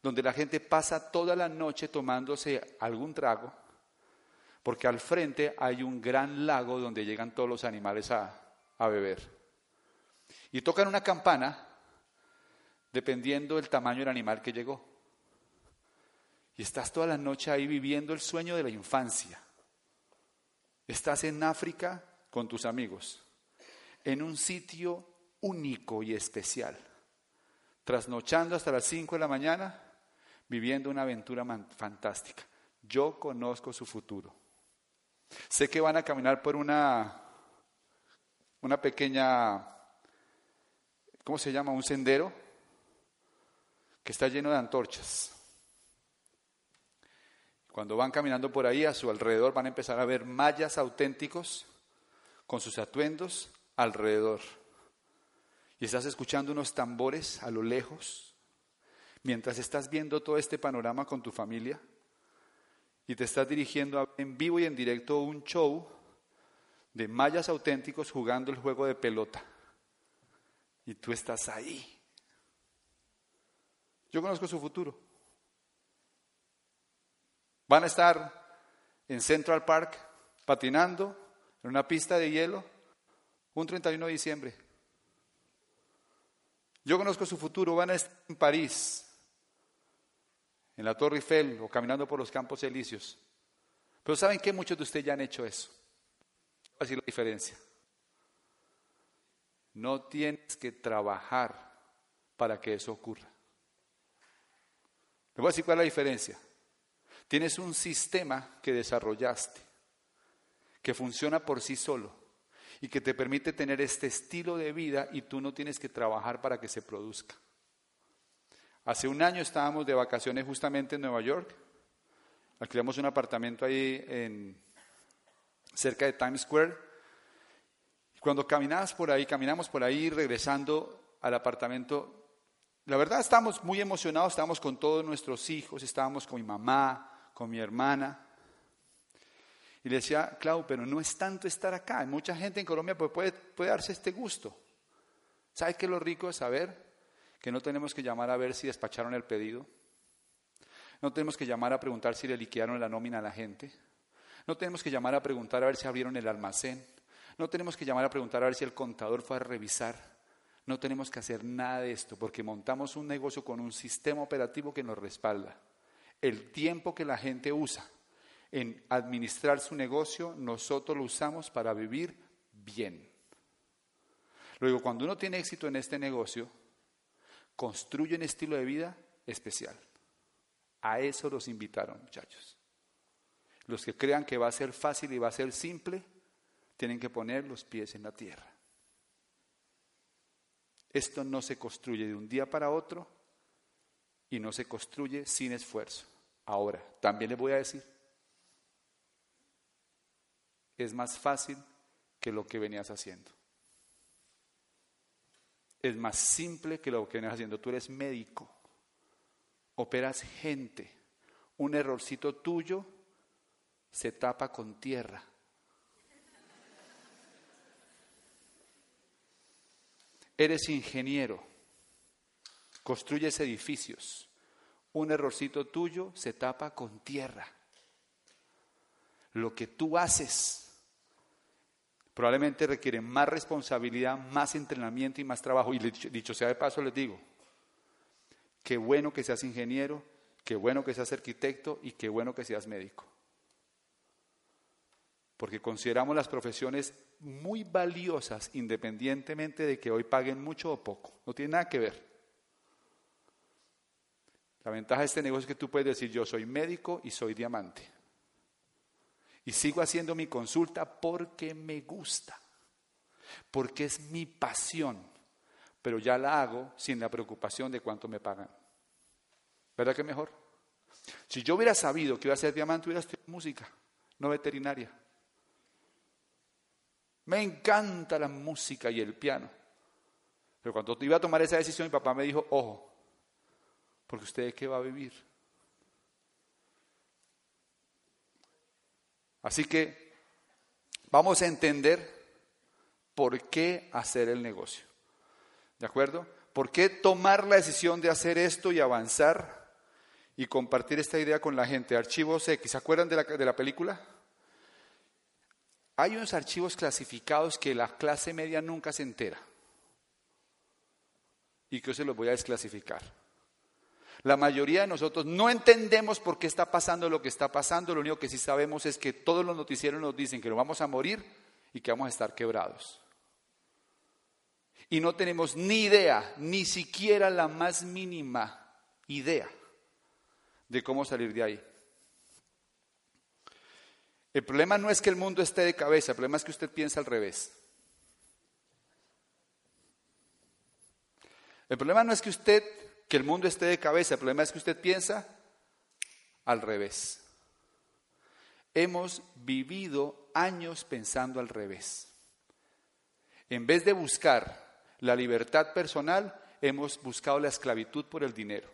donde la gente pasa toda la noche tomándose algún trago, porque al frente hay un gran lago donde llegan todos los animales a, a beber. Y tocan una campana dependiendo del tamaño del animal que llegó. Y estás toda la noche ahí viviendo el sueño de la infancia. Estás en África con tus amigos, en un sitio único y especial, trasnochando hasta las 5 de la mañana, viviendo una aventura fantástica. Yo conozco su futuro. Sé que van a caminar por una, una pequeña, ¿cómo se llama? Un sendero que está lleno de antorchas. Cuando van caminando por ahí, a su alrededor van a empezar a ver mayas auténticos con sus atuendos alrededor. Y estás escuchando unos tambores a lo lejos, mientras estás viendo todo este panorama con tu familia y te estás dirigiendo en vivo y en directo un show de mayas auténticos jugando el juego de pelota. Y tú estás ahí. Yo conozco su futuro. Van a estar en Central Park patinando en una pista de hielo un 31 de diciembre. Yo conozco su futuro. Van a estar en París, en la Torre Eiffel o caminando por los campos elíseos. Pero ¿saben qué? Muchos de ustedes ya han hecho eso. Así la diferencia. No tienes que trabajar para que eso ocurra. Le voy a decir cuál es la diferencia. Tienes un sistema que desarrollaste, que funciona por sí solo y que te permite tener este estilo de vida y tú no tienes que trabajar para que se produzca. Hace un año estábamos de vacaciones justamente en Nueva York. Alquilamos un apartamento ahí en, cerca de Times Square. Cuando caminabas por ahí, caminamos por ahí regresando al apartamento, la verdad estábamos muy emocionados, estábamos con todos nuestros hijos, estábamos con mi mamá, con mi hermana. Y le decía, Clau, pero no es tanto estar acá. Mucha gente en Colombia pues puede, puede darse este gusto. ¿Sabe qué es lo rico de saber? Que no tenemos que llamar a ver si despacharon el pedido. No tenemos que llamar a preguntar si le liquidaron la nómina a la gente. No tenemos que llamar a preguntar a ver si abrieron el almacén. No tenemos que llamar a preguntar a ver si el contador fue a revisar. No tenemos que hacer nada de esto porque montamos un negocio con un sistema operativo que nos respalda el tiempo que la gente usa en administrar su negocio, nosotros lo usamos para vivir bien. Luego, cuando uno tiene éxito en este negocio, construye un estilo de vida especial. A eso los invitaron, muchachos. Los que crean que va a ser fácil y va a ser simple, tienen que poner los pies en la tierra. Esto no se construye de un día para otro y no se construye sin esfuerzo. Ahora, también les voy a decir, es más fácil que lo que venías haciendo. Es más simple que lo que venías haciendo. Tú eres médico, operas gente, un errorcito tuyo se tapa con tierra. Eres ingeniero, construyes edificios un errorcito tuyo se tapa con tierra. Lo que tú haces probablemente requiere más responsabilidad, más entrenamiento y más trabajo. Y dicho sea de paso, les digo, qué bueno que seas ingeniero, qué bueno que seas arquitecto y qué bueno que seas médico. Porque consideramos las profesiones muy valiosas independientemente de que hoy paguen mucho o poco. No tiene nada que ver. La ventaja de este negocio es que tú puedes decir, yo soy médico y soy diamante. Y sigo haciendo mi consulta porque me gusta, porque es mi pasión, pero ya la hago sin la preocupación de cuánto me pagan. ¿Verdad que mejor? Si yo hubiera sabido que iba a ser diamante, hubiera estudiado música, no veterinaria. Me encanta la música y el piano. Pero cuando iba a tomar esa decisión, mi papá me dijo, ojo, porque usted de qué va a vivir. Así que vamos a entender por qué hacer el negocio. ¿De acuerdo? ¿Por qué tomar la decisión de hacer esto y avanzar y compartir esta idea con la gente? Archivos X, ¿se acuerdan de la, de la película? Hay unos archivos clasificados que la clase media nunca se entera y que yo se los voy a desclasificar. La mayoría de nosotros no entendemos por qué está pasando lo que está pasando, lo único que sí sabemos es que todos los noticieros nos dicen que nos vamos a morir y que vamos a estar quebrados. Y no tenemos ni idea, ni siquiera la más mínima idea de cómo salir de ahí. El problema no es que el mundo esté de cabeza, el problema es que usted piensa al revés. El problema no es que usted, que el mundo esté de cabeza, el problema es que usted piensa al revés. Hemos vivido años pensando al revés. En vez de buscar la libertad personal, hemos buscado la esclavitud por el dinero.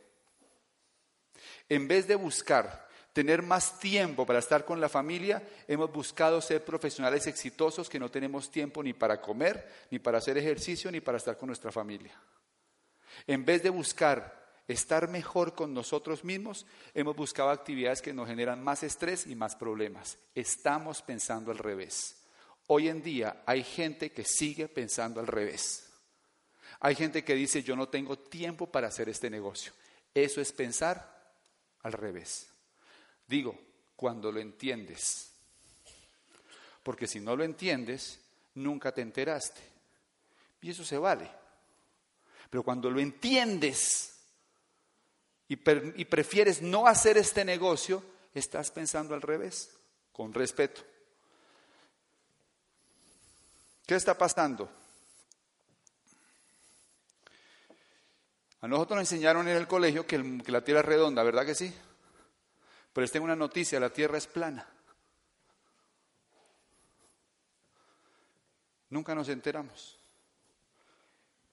En vez de buscar tener más tiempo para estar con la familia, hemos buscado ser profesionales exitosos que no tenemos tiempo ni para comer, ni para hacer ejercicio, ni para estar con nuestra familia. En vez de buscar estar mejor con nosotros mismos, hemos buscado actividades que nos generan más estrés y más problemas. Estamos pensando al revés. Hoy en día hay gente que sigue pensando al revés. Hay gente que dice, yo no tengo tiempo para hacer este negocio. Eso es pensar al revés. Digo, cuando lo entiendes. Porque si no lo entiendes, nunca te enteraste. Y eso se vale. Pero cuando lo entiendes y, prefieres no hacer este negocio, estás pensando al revés, con respeto. ¿Qué está pasando? A nosotros nos enseñaron en el colegio que la tierra es redonda, ¿verdad que sí? Pero les tengo una noticia, la tierra es plana. Nunca nos enteramos.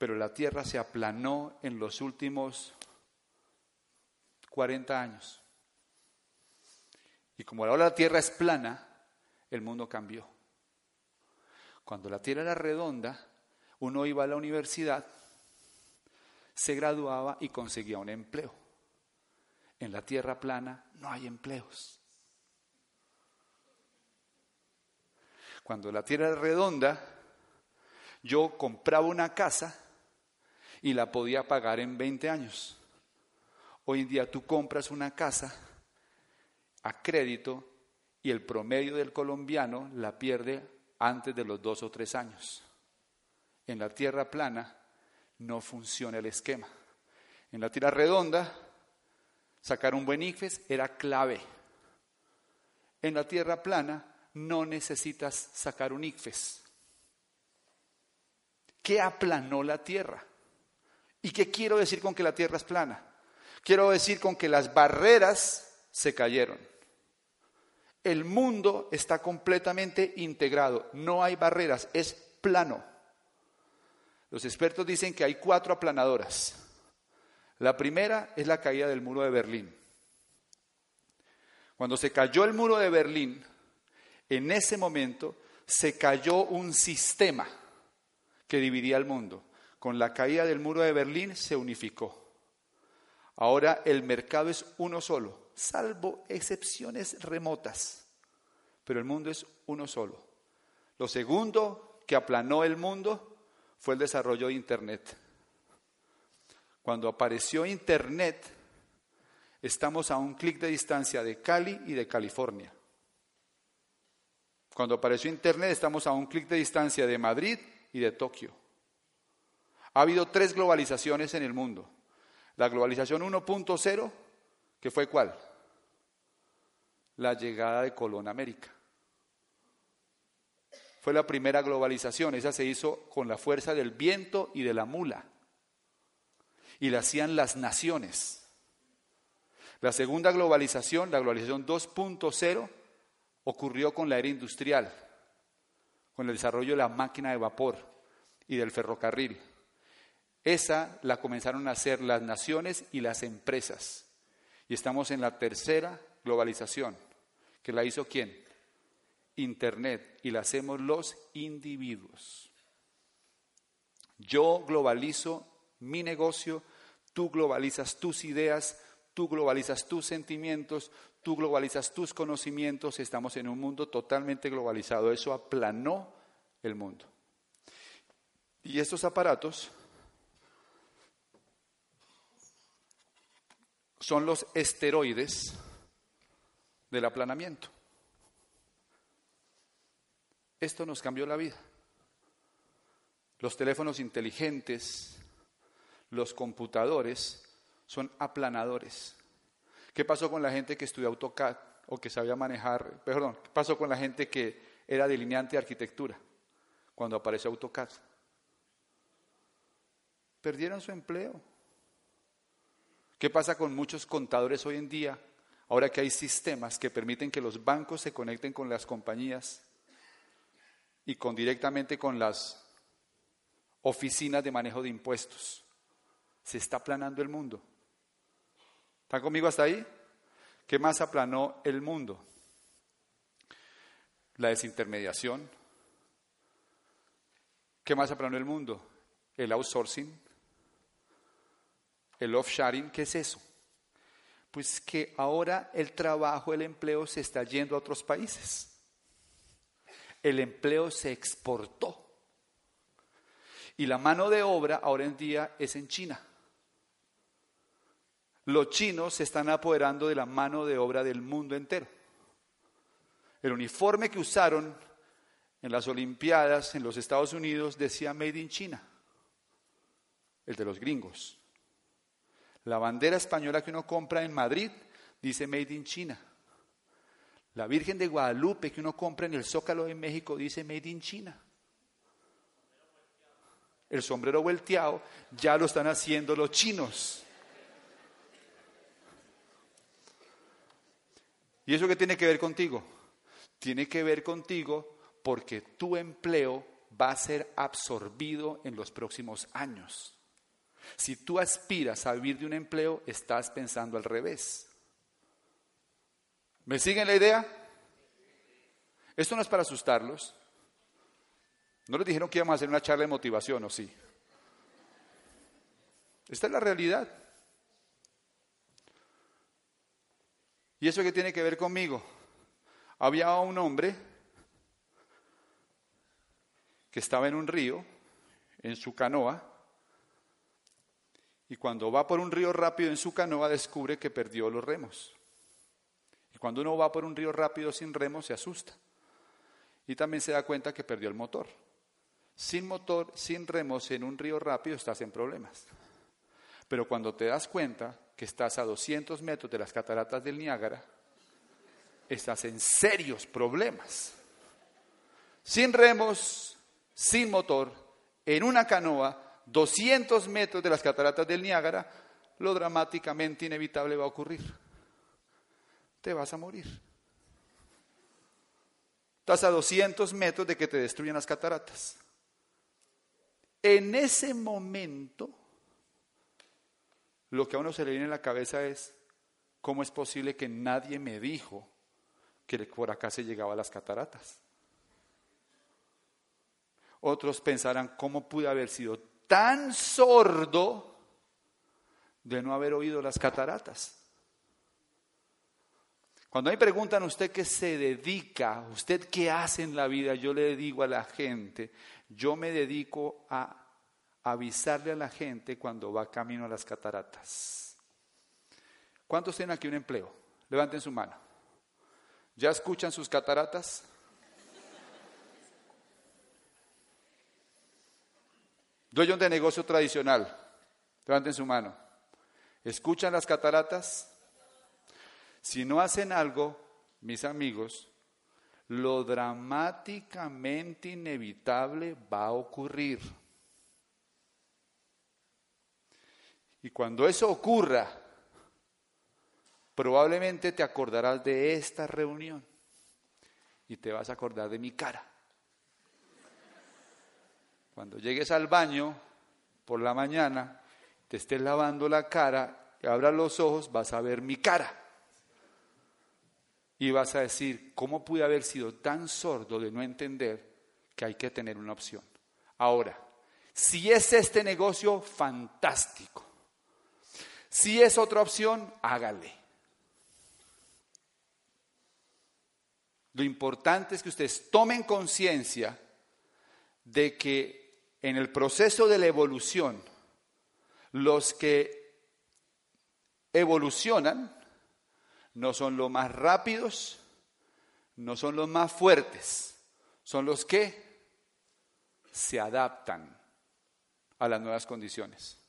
Pero la tierra se aplanó en los últimos 40 años. Y como ahora la tierra es plana, el mundo cambió. Cuando la tierra era redonda, uno iba a la universidad, se graduaba y conseguía un empleo. En la tierra plana no hay empleos. Cuando la tierra era redonda, yo compraba una casa y la podía pagar en 20 años. Hoy en día tú compras una casa a crédito y el promedio del colombiano la pierde antes de los dos o tres años. En la tierra plana no funciona el esquema. En la tierra redonda Sacar un buen IFES era clave. En la tierra plana no necesitas sacar un IFES. ¿Qué aplanó la tierra? ¿Y qué quiero decir con que la tierra es plana? Quiero decir con que las barreras se cayeron. El mundo está completamente integrado, no hay barreras, es plano. Los expertos dicen que hay cuatro aplanadoras. La primera es la caída del muro de Berlín. Cuando se cayó el muro de Berlín, en ese momento se cayó un sistema que dividía el mundo. Con la caída del muro de Berlín se unificó. Ahora el mercado es uno solo, salvo excepciones remotas, pero el mundo es uno solo. Lo segundo que aplanó el mundo fue el desarrollo de Internet. Cuando apareció Internet, estamos a un clic de distancia de Cali y de California. Cuando apareció Internet, estamos a un clic de distancia de Madrid y de Tokio. Ha habido tres globalizaciones en el mundo. La globalización 1.0, que fue cuál? La llegada de Colón a América. Fue la primera globalización, esa se hizo con la fuerza del viento y de la mula y la hacían las naciones. La segunda globalización, la globalización 2.0, ocurrió con la era industrial, con el desarrollo de la máquina de vapor y del ferrocarril. Esa la comenzaron a hacer las naciones y las empresas. Y estamos en la tercera globalización, que la hizo quién? Internet y la hacemos los individuos. Yo globalizo mi negocio, tú globalizas tus ideas, tú globalizas tus sentimientos, tú globalizas tus conocimientos, estamos en un mundo totalmente globalizado. Eso aplanó el mundo. Y estos aparatos son los esteroides del aplanamiento. Esto nos cambió la vida. Los teléfonos inteligentes, los computadores son aplanadores. ¿Qué pasó con la gente que estudió AutoCAD o que sabía manejar, perdón, qué pasó con la gente que era delineante de arquitectura cuando apareció AutoCAD? Perdieron su empleo. ¿Qué pasa con muchos contadores hoy en día? Ahora que hay sistemas que permiten que los bancos se conecten con las compañías y con directamente con las oficinas de manejo de impuestos. Se está aplanando el mundo. ¿Están conmigo hasta ahí? ¿Qué más aplanó el mundo? La desintermediación. ¿Qué más aplanó el mundo? El outsourcing. El offshoring. ¿Qué es eso? Pues que ahora el trabajo, el empleo se está yendo a otros países. El empleo se exportó. Y la mano de obra ahora en día es en China. Los chinos se están apoderando de la mano de obra del mundo entero. El uniforme que usaron en las Olimpiadas en los Estados Unidos decía Made in China, el de los gringos. La bandera española que uno compra en Madrid dice Made in China. La Virgen de Guadalupe que uno compra en el Zócalo de México dice Made in China. El sombrero volteado ya lo están haciendo los chinos. ¿Y eso qué tiene que ver contigo? Tiene que ver contigo porque tu empleo va a ser absorbido en los próximos años. Si tú aspiras a vivir de un empleo, estás pensando al revés. ¿Me siguen la idea? Esto no es para asustarlos. No les dijeron que íbamos a hacer una charla de motivación, ¿o sí? Esta es la realidad. ¿Y eso qué tiene que ver conmigo? Había un hombre que estaba en un río, en su canoa, y cuando va por un río rápido en su canoa descubre que perdió los remos. Y cuando uno va por un río rápido sin remos se asusta. Y también se da cuenta que perdió el motor. Sin motor, sin remos en un río rápido estás en problemas. Pero cuando te das cuenta que estás a 200 metros de las cataratas del Niágara, estás en serios problemas. Sin remos, sin motor, en una canoa, 200 metros de las cataratas del Niágara, lo dramáticamente inevitable va a ocurrir. Te vas a morir. Estás a 200 metros de que te destruyan las cataratas. En ese momento, lo que a uno se le viene en la cabeza es, ¿cómo es posible que nadie me dijo que por acá se llegaba a las cataratas? Otros pensarán, ¿cómo pude haber sido tan sordo de no haber oído las cataratas? Cuando me preguntan usted qué se dedica, usted qué hace en la vida, yo le digo a la gente, yo me dedico a avisarle a la gente cuando va camino a las cataratas. ¿Cuántos tienen aquí un empleo? Levanten su mano. ¿Ya escuchan sus cataratas? Dueños de negocio tradicional, levanten su mano. ¿Escuchan las cataratas? Si no hacen algo, mis amigos, lo dramáticamente inevitable va a ocurrir. Y cuando eso ocurra, probablemente te acordarás de esta reunión y te vas a acordar de mi cara. Cuando llegues al baño por la mañana, te estés lavando la cara, abras los ojos, vas a ver mi cara. Y vas a decir, ¿cómo pude haber sido tan sordo de no entender que hay que tener una opción? Ahora, si es este negocio, fantástico. Si es otra opción, hágale. Lo importante es que ustedes tomen conciencia de que en el proceso de la evolución, los que evolucionan no son los más rápidos, no son los más fuertes, son los que se adaptan a las nuevas condiciones.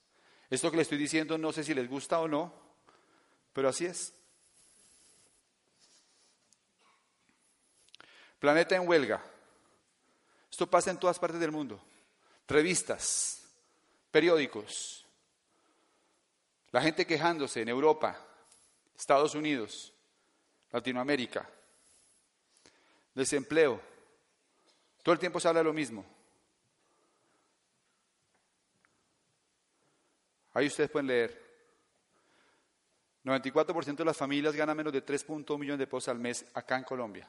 Esto que le estoy diciendo no sé si les gusta o no, pero así es. Planeta en huelga. Esto pasa en todas partes del mundo. Revistas, periódicos. La gente quejándose en Europa, Estados Unidos, Latinoamérica. Desempleo. Todo el tiempo se habla de lo mismo. Ahí ustedes pueden leer. 94% de las familias ganan menos de 3.1 millones de pesos al mes acá en Colombia.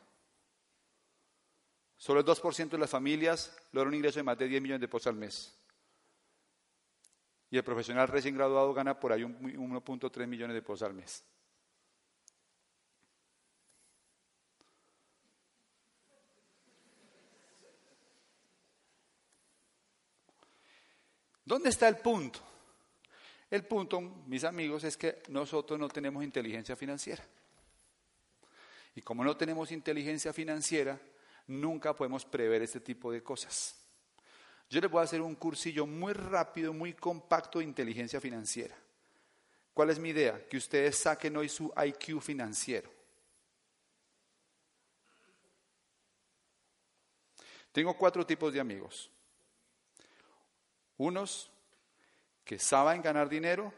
Solo el 2% de las familias logran un ingreso de más de 10 millones de pesos al mes. Y el profesional recién graduado gana por ahí 1.3 millones de pesos al mes. ¿Dónde está el punto? El punto, mis amigos, es que nosotros no tenemos inteligencia financiera. Y como no tenemos inteligencia financiera, nunca podemos prever este tipo de cosas. Yo les voy a hacer un cursillo muy rápido, muy compacto de inteligencia financiera. ¿Cuál es mi idea? Que ustedes saquen hoy su IQ financiero. Tengo cuatro tipos de amigos. Unos que saben ganar dinero,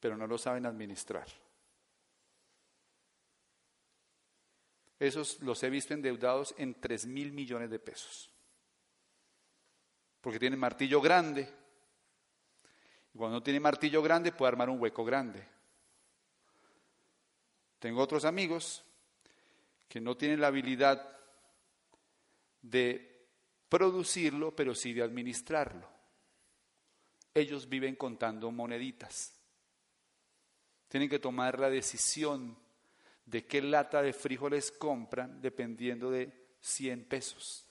pero no lo saben administrar. Esos los he visto endeudados en 3 mil millones de pesos. Porque tienen martillo grande. Y cuando no tiene martillo grande, puede armar un hueco grande. Tengo otros amigos que no tienen la habilidad de producirlo, pero sí de administrarlo ellos viven contando moneditas. Tienen que tomar la decisión de qué lata de frijoles compran dependiendo de 100 pesos.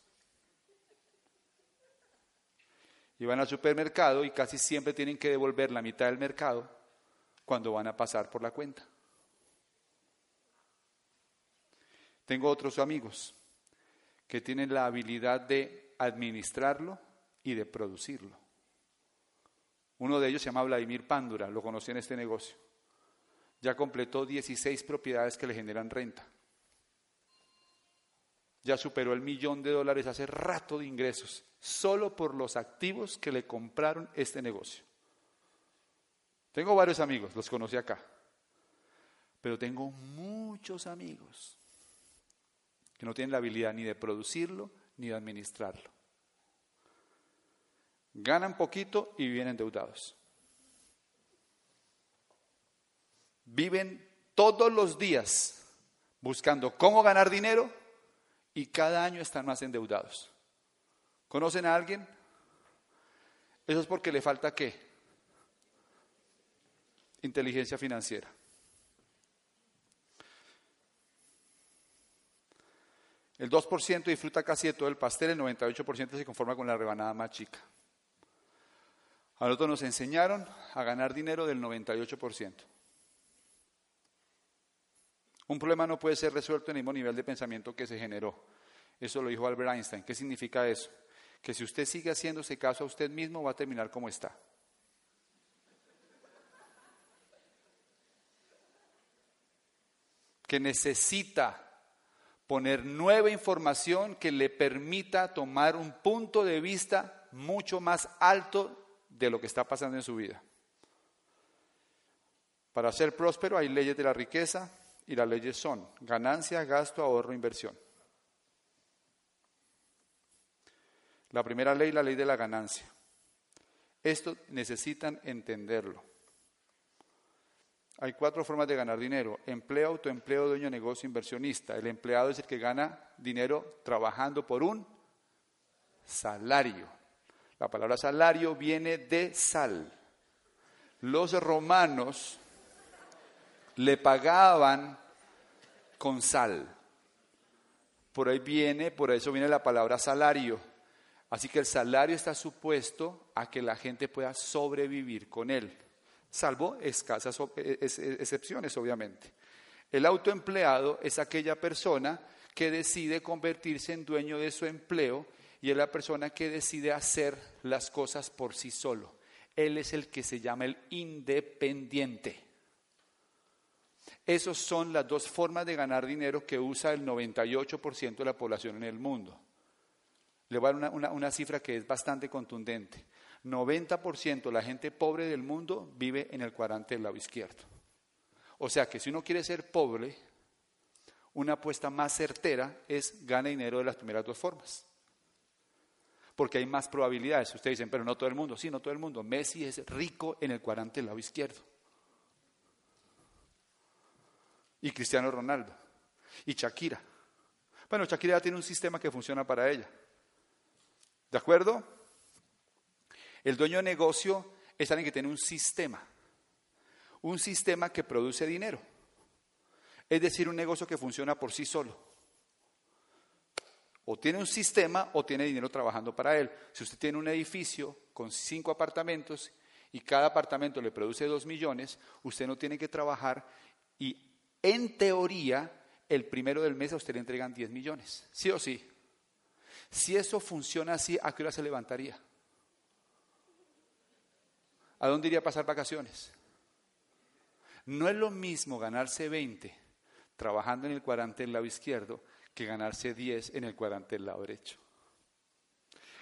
Y van al supermercado y casi siempre tienen que devolver la mitad del mercado cuando van a pasar por la cuenta. Tengo otros amigos que tienen la habilidad de administrarlo y de producirlo. Uno de ellos se llama Vladimir Pándura, lo conocí en este negocio. Ya completó 16 propiedades que le generan renta. Ya superó el millón de dólares hace rato de ingresos, solo por los activos que le compraron este negocio. Tengo varios amigos, los conocí acá. Pero tengo muchos amigos que no tienen la habilidad ni de producirlo ni de administrarlo ganan poquito y viven endeudados. Viven todos los días buscando cómo ganar dinero y cada año están más endeudados. ¿Conocen a alguien? Eso es porque le falta qué? Inteligencia financiera. El 2% disfruta casi de todo el pastel, el 98% se conforma con la rebanada más chica. A nosotros nos enseñaron a ganar dinero del 98%. Un problema no puede ser resuelto en el mismo nivel de pensamiento que se generó. Eso lo dijo Albert Einstein. ¿Qué significa eso? Que si usted sigue haciéndose caso a usted mismo, va a terminar como está. Que necesita poner nueva información que le permita tomar un punto de vista mucho más alto de lo que está pasando en su vida. Para ser próspero hay leyes de la riqueza y las leyes son ganancia, gasto, ahorro, inversión. La primera ley, la ley de la ganancia. Esto necesitan entenderlo. Hay cuatro formas de ganar dinero. Empleo, autoempleo, dueño de negocio, inversionista. El empleado es el que gana dinero trabajando por un salario. La palabra salario viene de sal. Los romanos le pagaban con sal. Por ahí viene, por eso viene la palabra salario. Así que el salario está supuesto a que la gente pueda sobrevivir con él, salvo escasas e, excepciones, obviamente. El autoempleado es aquella persona que decide convertirse en dueño de su empleo y es la persona que decide hacer las cosas por sí solo. Él es el que se llama el independiente. Esas son las dos formas de ganar dinero que usa el 98% de la población en el mundo. Le voy a dar una, una cifra que es bastante contundente. 90% de la gente pobre del mundo vive en el cuadrante del lado izquierdo. O sea que si uno quiere ser pobre, una apuesta más certera es gana dinero de las primeras dos formas. Porque hay más probabilidades. Ustedes dicen, pero no todo el mundo. Sí, no todo el mundo. Messi es rico en el cuadrante del lado izquierdo. Y Cristiano Ronaldo. Y Shakira. Bueno, Shakira ya tiene un sistema que funciona para ella. ¿De acuerdo? El dueño de negocio es alguien que tiene un sistema. Un sistema que produce dinero. Es decir, un negocio que funciona por sí solo. O tiene un sistema o tiene dinero trabajando para él. Si usted tiene un edificio con cinco apartamentos y cada apartamento le produce dos millones, usted no tiene que trabajar y en teoría el primero del mes a usted le entregan 10 millones. ¿Sí o sí? Si eso funciona así, ¿a qué hora se levantaría? ¿A dónde iría a pasar vacaciones? No es lo mismo ganarse 20 trabajando en el cuadrante del lado izquierdo que ganarse 10 en el cuadrante del lado derecho.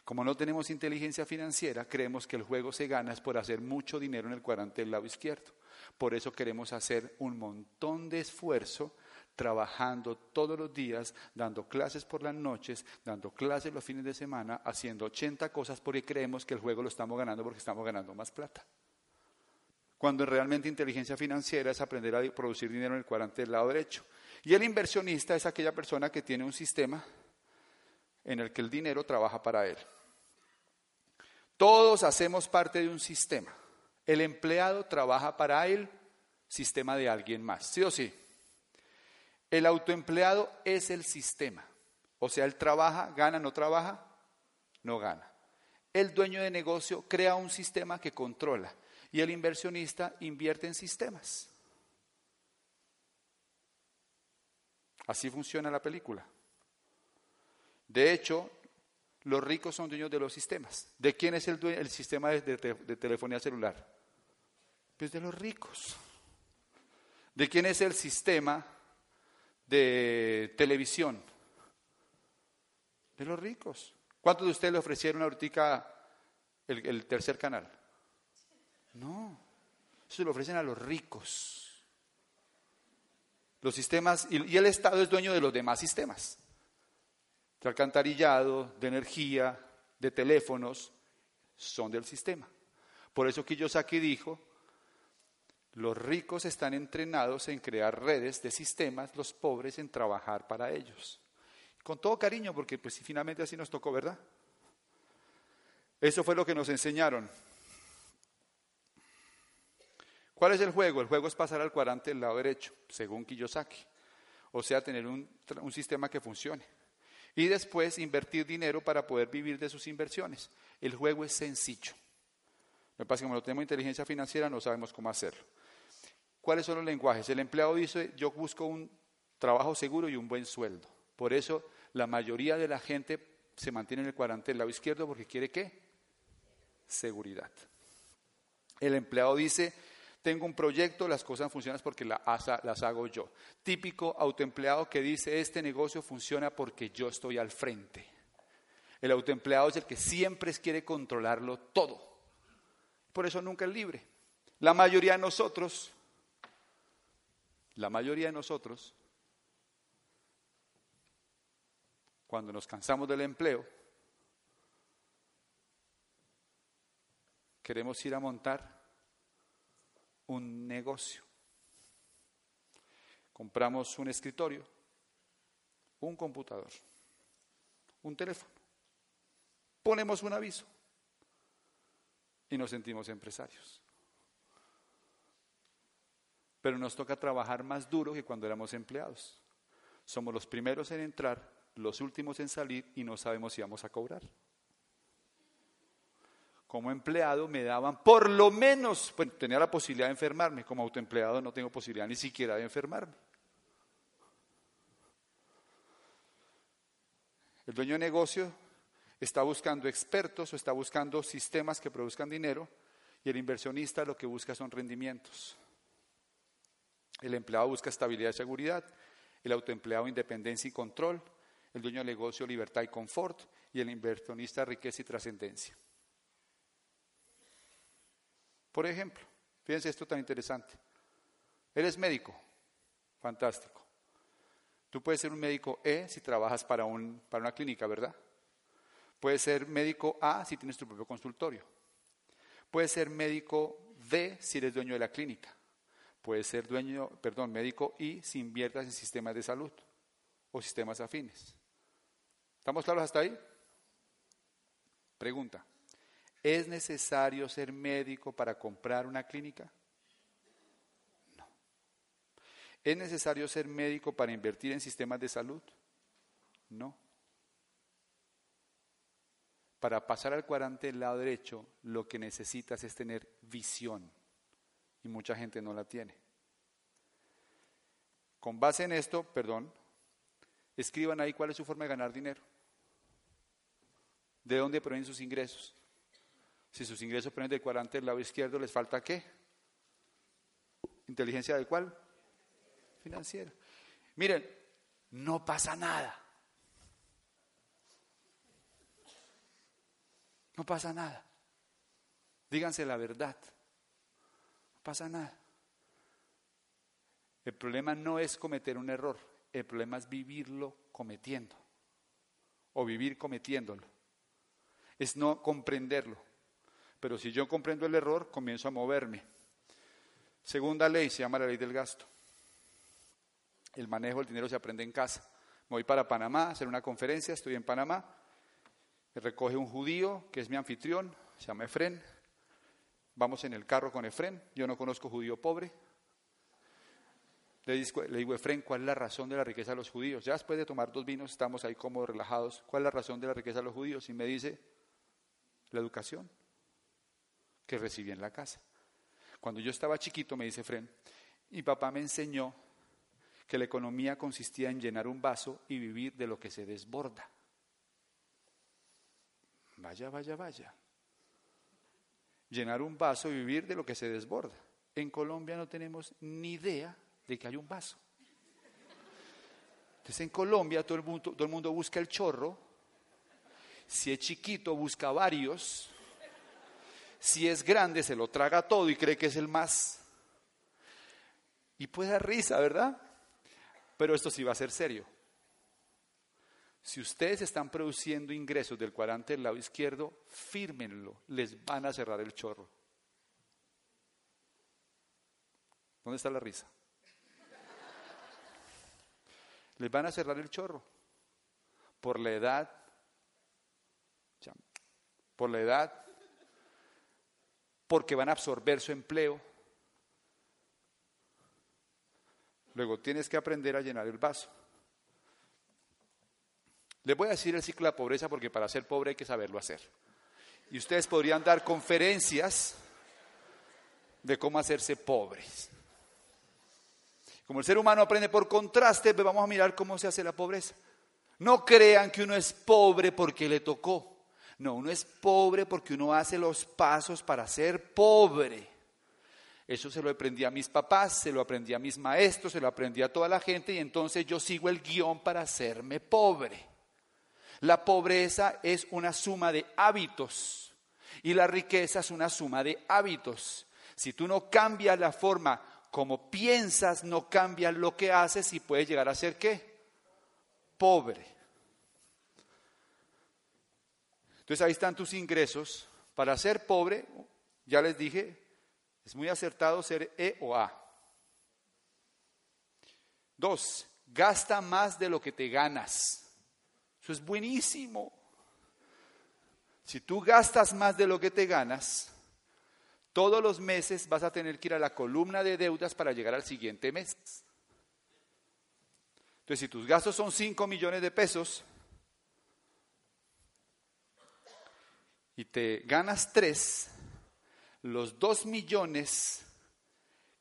Como no tenemos inteligencia financiera, creemos que el juego se gana es por hacer mucho dinero en el cuadrante del lado izquierdo. Por eso queremos hacer un montón de esfuerzo trabajando todos los días, dando clases por las noches, dando clases los fines de semana, haciendo 80 cosas porque creemos que el juego lo estamos ganando porque estamos ganando más plata. Cuando realmente inteligencia financiera es aprender a producir dinero en el cuadrante del lado derecho. Y el inversionista es aquella persona que tiene un sistema en el que el dinero trabaja para él. Todos hacemos parte de un sistema. El empleado trabaja para el sistema de alguien más, ¿sí o sí? El autoempleado es el sistema. O sea, él trabaja, gana, no trabaja, no gana. El dueño de negocio crea un sistema que controla y el inversionista invierte en sistemas. Así funciona la película. De hecho, los ricos son dueños de los sistemas. ¿De quién es el, el sistema de telefonía celular? Pues de los ricos. ¿De quién es el sistema de televisión? De los ricos. ¿Cuántos de ustedes le ofrecieron ahorita el, el tercer canal? No, eso lo ofrecen a los ricos. Los sistemas, y, el Estado es dueño de los demás sistemas. De alcantarillado, de energía, de teléfonos, son del sistema. Por eso Kiyosaki dijo, los ricos están entrenados en crear redes de sistemas, los pobres en trabajar para ellos. Con todo cariño, porque pues finalmente así nos tocó, ¿verdad? Eso fue lo que nos enseñaron. ¿Cuál es el juego? El juego es pasar al cuadrante del lado derecho, según Kiyosaki. O sea, tener un, sistema que funcione. Y después invertir dinero para poder vivir de sus inversiones. El juego es sencillo. Me pasa que como no tenemos inteligencia financiera no sabemos cómo hacerlo. ¿Cuáles son los lenguajes? El empleado dice, yo busco un trabajo seguro y un buen sueldo. Por eso la mayoría de la gente se mantiene en el cuadrante del lado izquierdo porque quiere qué? Seguridad. El empleado dice, tengo un proyecto, las cosas funcionan porque las hago yo. Típico autoempleado que dice, este negocio funciona porque yo estoy al frente. El autoempleado es el que siempre quiere controlarlo todo. Por eso nunca es libre. La mayoría de nosotros la mayoría de nosotros, cuando nos cansamos del empleo, queremos ir a montar un negocio. compramos un escritorio, un computador, un teléfono, ponemos un aviso y nos sentimos empresarios. Pero nos toca trabajar más duro que cuando éramos empleados. Somos los primeros en entrar, los últimos en salir y no sabemos si vamos a cobrar. Como empleado me daban por lo menos, bueno, tenía la posibilidad de enfermarme, como autoempleado no tengo posibilidad ni siquiera de enfermarme. El dueño de negocio está buscando expertos o está buscando sistemas que produzcan dinero y el inversionista lo que busca son rendimientos. El empleado busca estabilidad y seguridad, el autoempleado independencia y control, el dueño de negocio libertad y confort y el inversionista riqueza y trascendencia. Por ejemplo, fíjense esto tan interesante. Eres médico, fantástico. Tú puedes ser un médico E si trabajas para, un, para una clínica, ¿verdad? Puedes ser médico A si tienes tu propio consultorio. Puedes ser médico D si eres dueño de la clínica. Puedes ser dueño, perdón, médico I si inviertas en sistemas de salud o sistemas afines. ¿Estamos claros hasta ahí? Pregunta. ¿Es necesario ser médico para comprar una clínica? ¿Es necesario ser médico para invertir en sistemas de salud? No. Para pasar al cuadrante del lado derecho, lo que necesitas es tener visión. Y mucha gente no la tiene. Con base en esto, perdón, escriban ahí cuál es su forma de ganar dinero. ¿De dónde provienen sus ingresos? Si sus ingresos provienen del cuadrante del lado izquierdo, ¿les falta qué? ¿Inteligencia de cuál? financiera. Miren, no pasa nada. No pasa nada. Díganse la verdad. Pasa nada. El problema no es cometer un error, el problema es vivirlo cometiendo o vivir cometiéndolo. Es no comprenderlo. Pero si yo comprendo el error, comienzo a moverme. Segunda ley se llama la ley del gasto. El manejo del dinero se aprende en casa. Me voy para Panamá a hacer una conferencia, estoy en Panamá. Me recoge un judío que es mi anfitrión, se llama Efren. Vamos en el carro con Efren. Yo no conozco judío pobre. Le digo, le digo, Efren, ¿cuál es la razón de la riqueza de los judíos? Ya después de tomar dos vinos, estamos ahí cómodos, relajados. ¿Cuál es la razón de la riqueza de los judíos? Y me dice, la educación que recibí en la casa. Cuando yo estaba chiquito, me dice Efren, mi papá me enseñó que la economía consistía en llenar un vaso y vivir de lo que se desborda. Vaya, vaya, vaya. Llenar un vaso y vivir de lo que se desborda. En Colombia no tenemos ni idea de que hay un vaso. Entonces en Colombia todo el mundo, todo el mundo busca el chorro. Si es chiquito busca varios. Si es grande se lo traga todo y cree que es el más. Y puede dar risa, ¿verdad? Pero esto sí va a ser serio. Si ustedes están produciendo ingresos del cuadrante del lado izquierdo, fírmenlo, les van a cerrar el chorro. ¿Dónde está la risa? Les van a cerrar el chorro. Por la edad, por la edad, porque van a absorber su empleo, Luego tienes que aprender a llenar el vaso. Les voy a decir el ciclo de la pobreza porque para ser pobre hay que saberlo hacer. Y ustedes podrían dar conferencias de cómo hacerse pobres. Como el ser humano aprende por contraste, pues vamos a mirar cómo se hace la pobreza. No crean que uno es pobre porque le tocó. No, uno es pobre porque uno hace los pasos para ser pobre. Eso se lo aprendí a mis papás, se lo aprendí a mis maestros, se lo aprendí a toda la gente y entonces yo sigo el guion para hacerme pobre. La pobreza es una suma de hábitos y la riqueza es una suma de hábitos. Si tú no cambias la forma como piensas, no cambias lo que haces y puedes llegar a ser qué? Pobre. Entonces ahí están tus ingresos. Para ser pobre, ya les dije, es muy acertado ser E o A. Dos, gasta más de lo que te ganas. Eso es buenísimo. Si tú gastas más de lo que te ganas, todos los meses vas a tener que ir a la columna de deudas para llegar al siguiente mes. Entonces, si tus gastos son 5 millones de pesos y te ganas 3, los 2 millones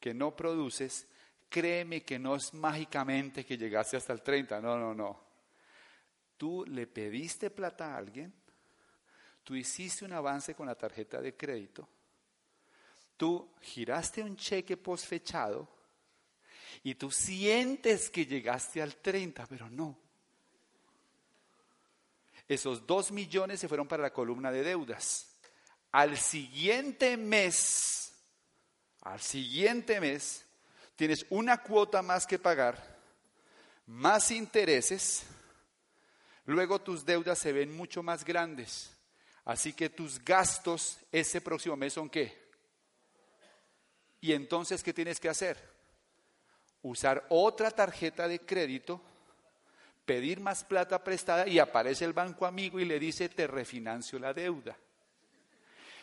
que no produces, créeme que no es mágicamente que llegaste hasta el 30, no, no, no. Tú le pediste plata a alguien, tú hiciste un avance con la tarjeta de crédito, tú giraste un cheque posfechado y tú sientes que llegaste al 30, pero no. Esos dos millones se fueron para la columna de deudas. Al siguiente mes, al siguiente mes, tienes una cuota más que pagar, más intereses, luego tus deudas se ven mucho más grandes. Así que tus gastos ese próximo mes son qué? Y entonces, ¿qué tienes que hacer? usar otra tarjeta de crédito, pedir más plata prestada y aparece el banco amigo y le dice, te refinancio la deuda.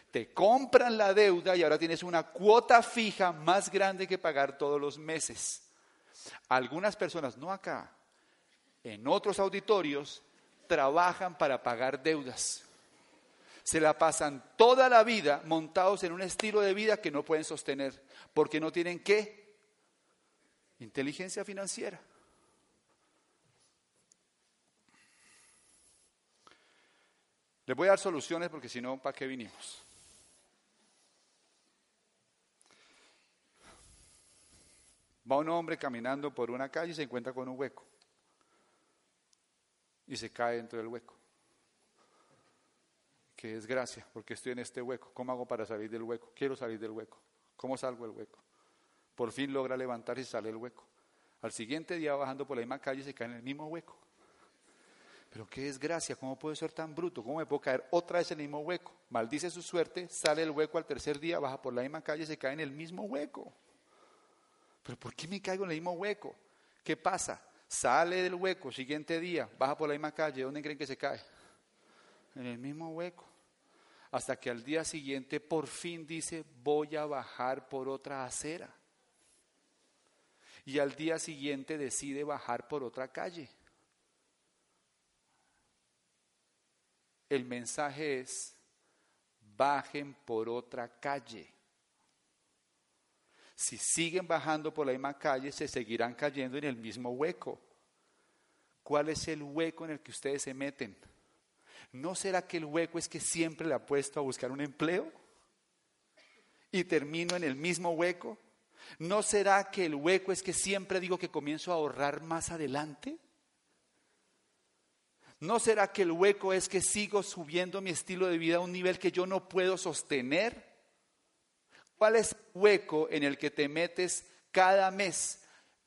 Te compran la deuda y ahora tienes una cuota fija más grande que pagar todos los meses. Algunas personas, no acá, en otros auditorios, trabajan para pagar deudas. Se la pasan toda la vida montados en un estilo de vida que no pueden sostener, porque no tienen qué Inteligencia financiera. Les voy a dar soluciones porque si no, ¿para qué vinimos? Va un hombre caminando por una calle y se encuentra con un hueco. Y se cae dentro del hueco. Qué desgracia, porque estoy en este hueco. ¿Cómo hago para salir del hueco? Quiero salir del hueco. ¿Cómo salgo del hueco? Por fin logra levantarse y sale el hueco. Al siguiente día, bajando por la misma calle, se cae en el mismo hueco. Pero qué desgracia, ¿cómo puedo ser tan bruto? ¿Cómo me puedo caer otra vez en el mismo hueco? Maldice su suerte, sale el hueco al tercer día, baja por la misma calle y se cae en el mismo hueco. ¿Pero por qué me caigo en el mismo hueco? ¿Qué pasa? Sale del hueco, siguiente día, baja por la misma calle, ¿dónde creen que se cae? En el mismo hueco. Hasta que al día siguiente por fin dice, voy a bajar por otra acera y al día siguiente decide bajar por otra calle. El mensaje es, bajen por otra calle. Si siguen bajando por la misma calle, se seguirán cayendo en el mismo hueco. ¿Cuál es el hueco en el que ustedes se meten? ¿No será que el hueco es que siempre le apuesto a buscar un empleo? ¿Y termino en el mismo hueco? ¿No será que el hueco es que siempre digo que comienzo a ahorrar más adelante? ¿No será que el hueco es que sigo subiendo mi estilo de vida a un nivel que yo no puedo sostener? ¿Cuál es hueco en el que te metes cada mes?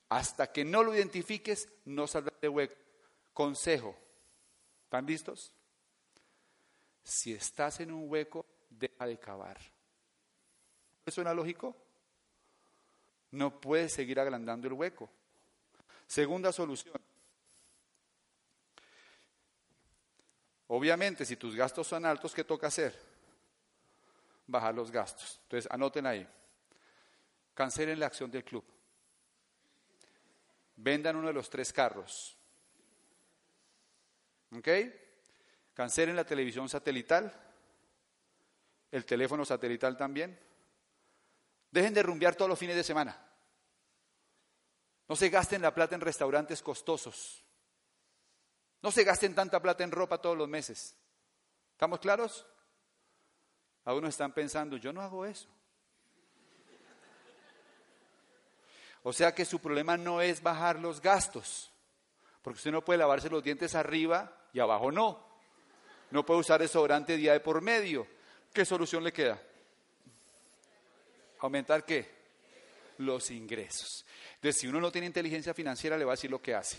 Hasta que no lo identifiques, no saldrás de hueco. Consejo. ¿Están listos? Si estás en un hueco, deja de cavar. ¿Suena lógico? no puedes seguir agrandando el hueco. Segunda solución. Obviamente, si tus gastos son altos, ¿qué toca hacer? Bajar los gastos. Entonces, anoten ahí. Cancelen la acción del club. Vendan uno de los tres carros. ¿Ok? Cancelen la televisión satelital. El teléfono satelital también. Dejen de rumbear todos los fines de semana. No se gasten la plata en restaurantes costosos. No se gasten tanta plata en ropa todos los meses. ¿Estamos claros? Algunos están pensando, yo no hago eso. O sea que su problema no es bajar los gastos, porque usted no puede lavarse los dientes arriba y abajo no. No puede usar desodorante día de por medio. ¿Qué solución le queda? ¿Aumentar qué? Los ingresos. Entonces, si uno no tiene inteligencia financiera, le va a decir lo que hace.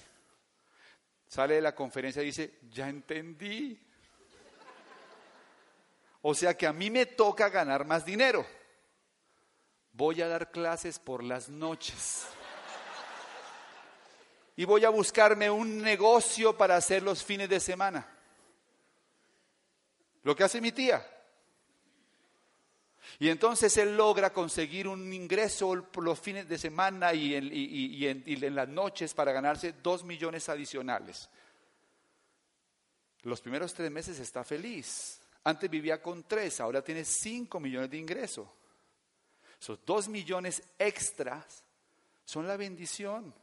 Sale de la conferencia y dice, ya entendí. O sea que a mí me toca ganar más dinero. Voy a dar clases por las noches. y voy a buscarme un negocio para hacer los fines de semana. Lo que hace mi tía. Y entonces él logra conseguir un ingreso los fines de semana y en, en las noches para ganarse dos millones adicionales. Los primeros tres meses está feliz. Antes vivía con tres, ahora tiene cinco millones de ingresos. Esos dos millones extras son la bendición.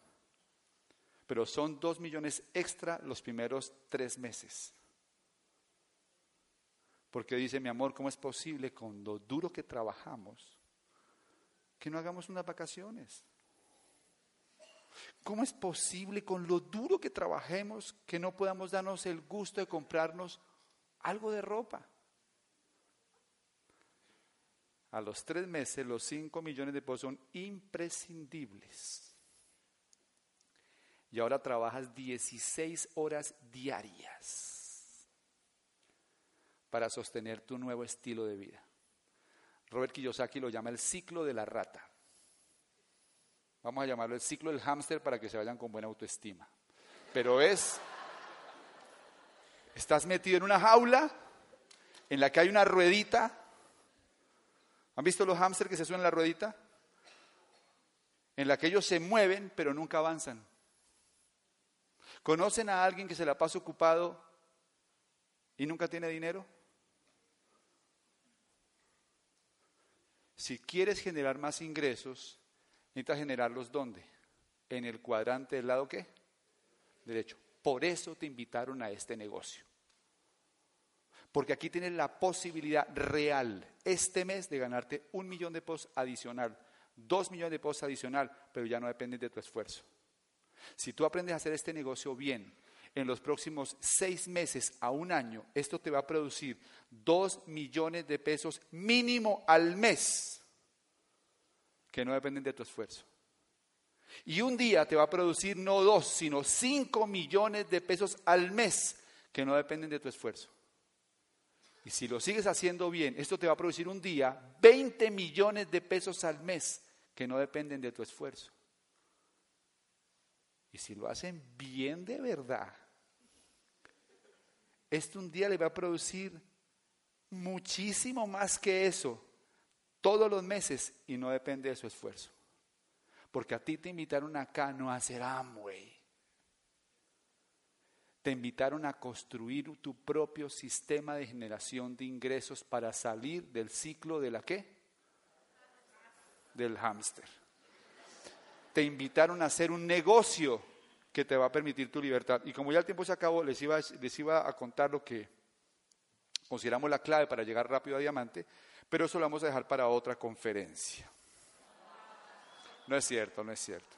Pero son dos millones extra los primeros tres meses. Porque dice mi amor, ¿cómo es posible con lo duro que trabajamos que no hagamos unas vacaciones? ¿Cómo es posible con lo duro que trabajemos que no podamos darnos el gusto de comprarnos algo de ropa? A los tres meses los cinco millones de pesos son imprescindibles. Y ahora trabajas 16 horas diarias para sostener tu nuevo estilo de vida. Robert Kiyosaki lo llama el ciclo de la rata. Vamos a llamarlo el ciclo del hámster para que se vayan con buena autoestima. Pero es, estás metido en una jaula en la que hay una ruedita. ¿Han visto los hámsters que se suben en la ruedita? En la que ellos se mueven pero nunca avanzan. ¿Conocen a alguien que se la pasa ocupado y nunca tiene dinero? Si quieres generar más ingresos, necesitas generarlos ¿dónde? En el cuadrante del lado qué? Derecho. Por eso te invitaron a este negocio. Porque aquí tienes la posibilidad real este mes de ganarte un millón de pesos adicional, dos millones de pesos adicional, pero ya no depende de tu esfuerzo. Si tú aprendes a hacer este negocio bien, en los próximos seis meses a un año, esto te va a producir dos millones de pesos mínimo al mes, que no dependen de tu esfuerzo. Y un día te va a producir no dos, sino cinco millones de pesos al mes, que no dependen de tu esfuerzo. Y si lo sigues haciendo bien, esto te va a producir un día 20 millones de pesos al mes, que no dependen de tu esfuerzo. Y si lo hacen bien de verdad, esto un día le va a producir muchísimo más que eso todos los meses y no depende de su esfuerzo. Porque a ti te invitaron acá no a hacer Amway. Te invitaron a construir tu propio sistema de generación de ingresos para salir del ciclo de la qué? Del hámster. Te invitaron a hacer un negocio que te va a permitir tu libertad. Y como ya el tiempo se acabó, les iba, les iba a contar lo que consideramos la clave para llegar rápido a diamante, pero eso lo vamos a dejar para otra conferencia. No es cierto, no es cierto.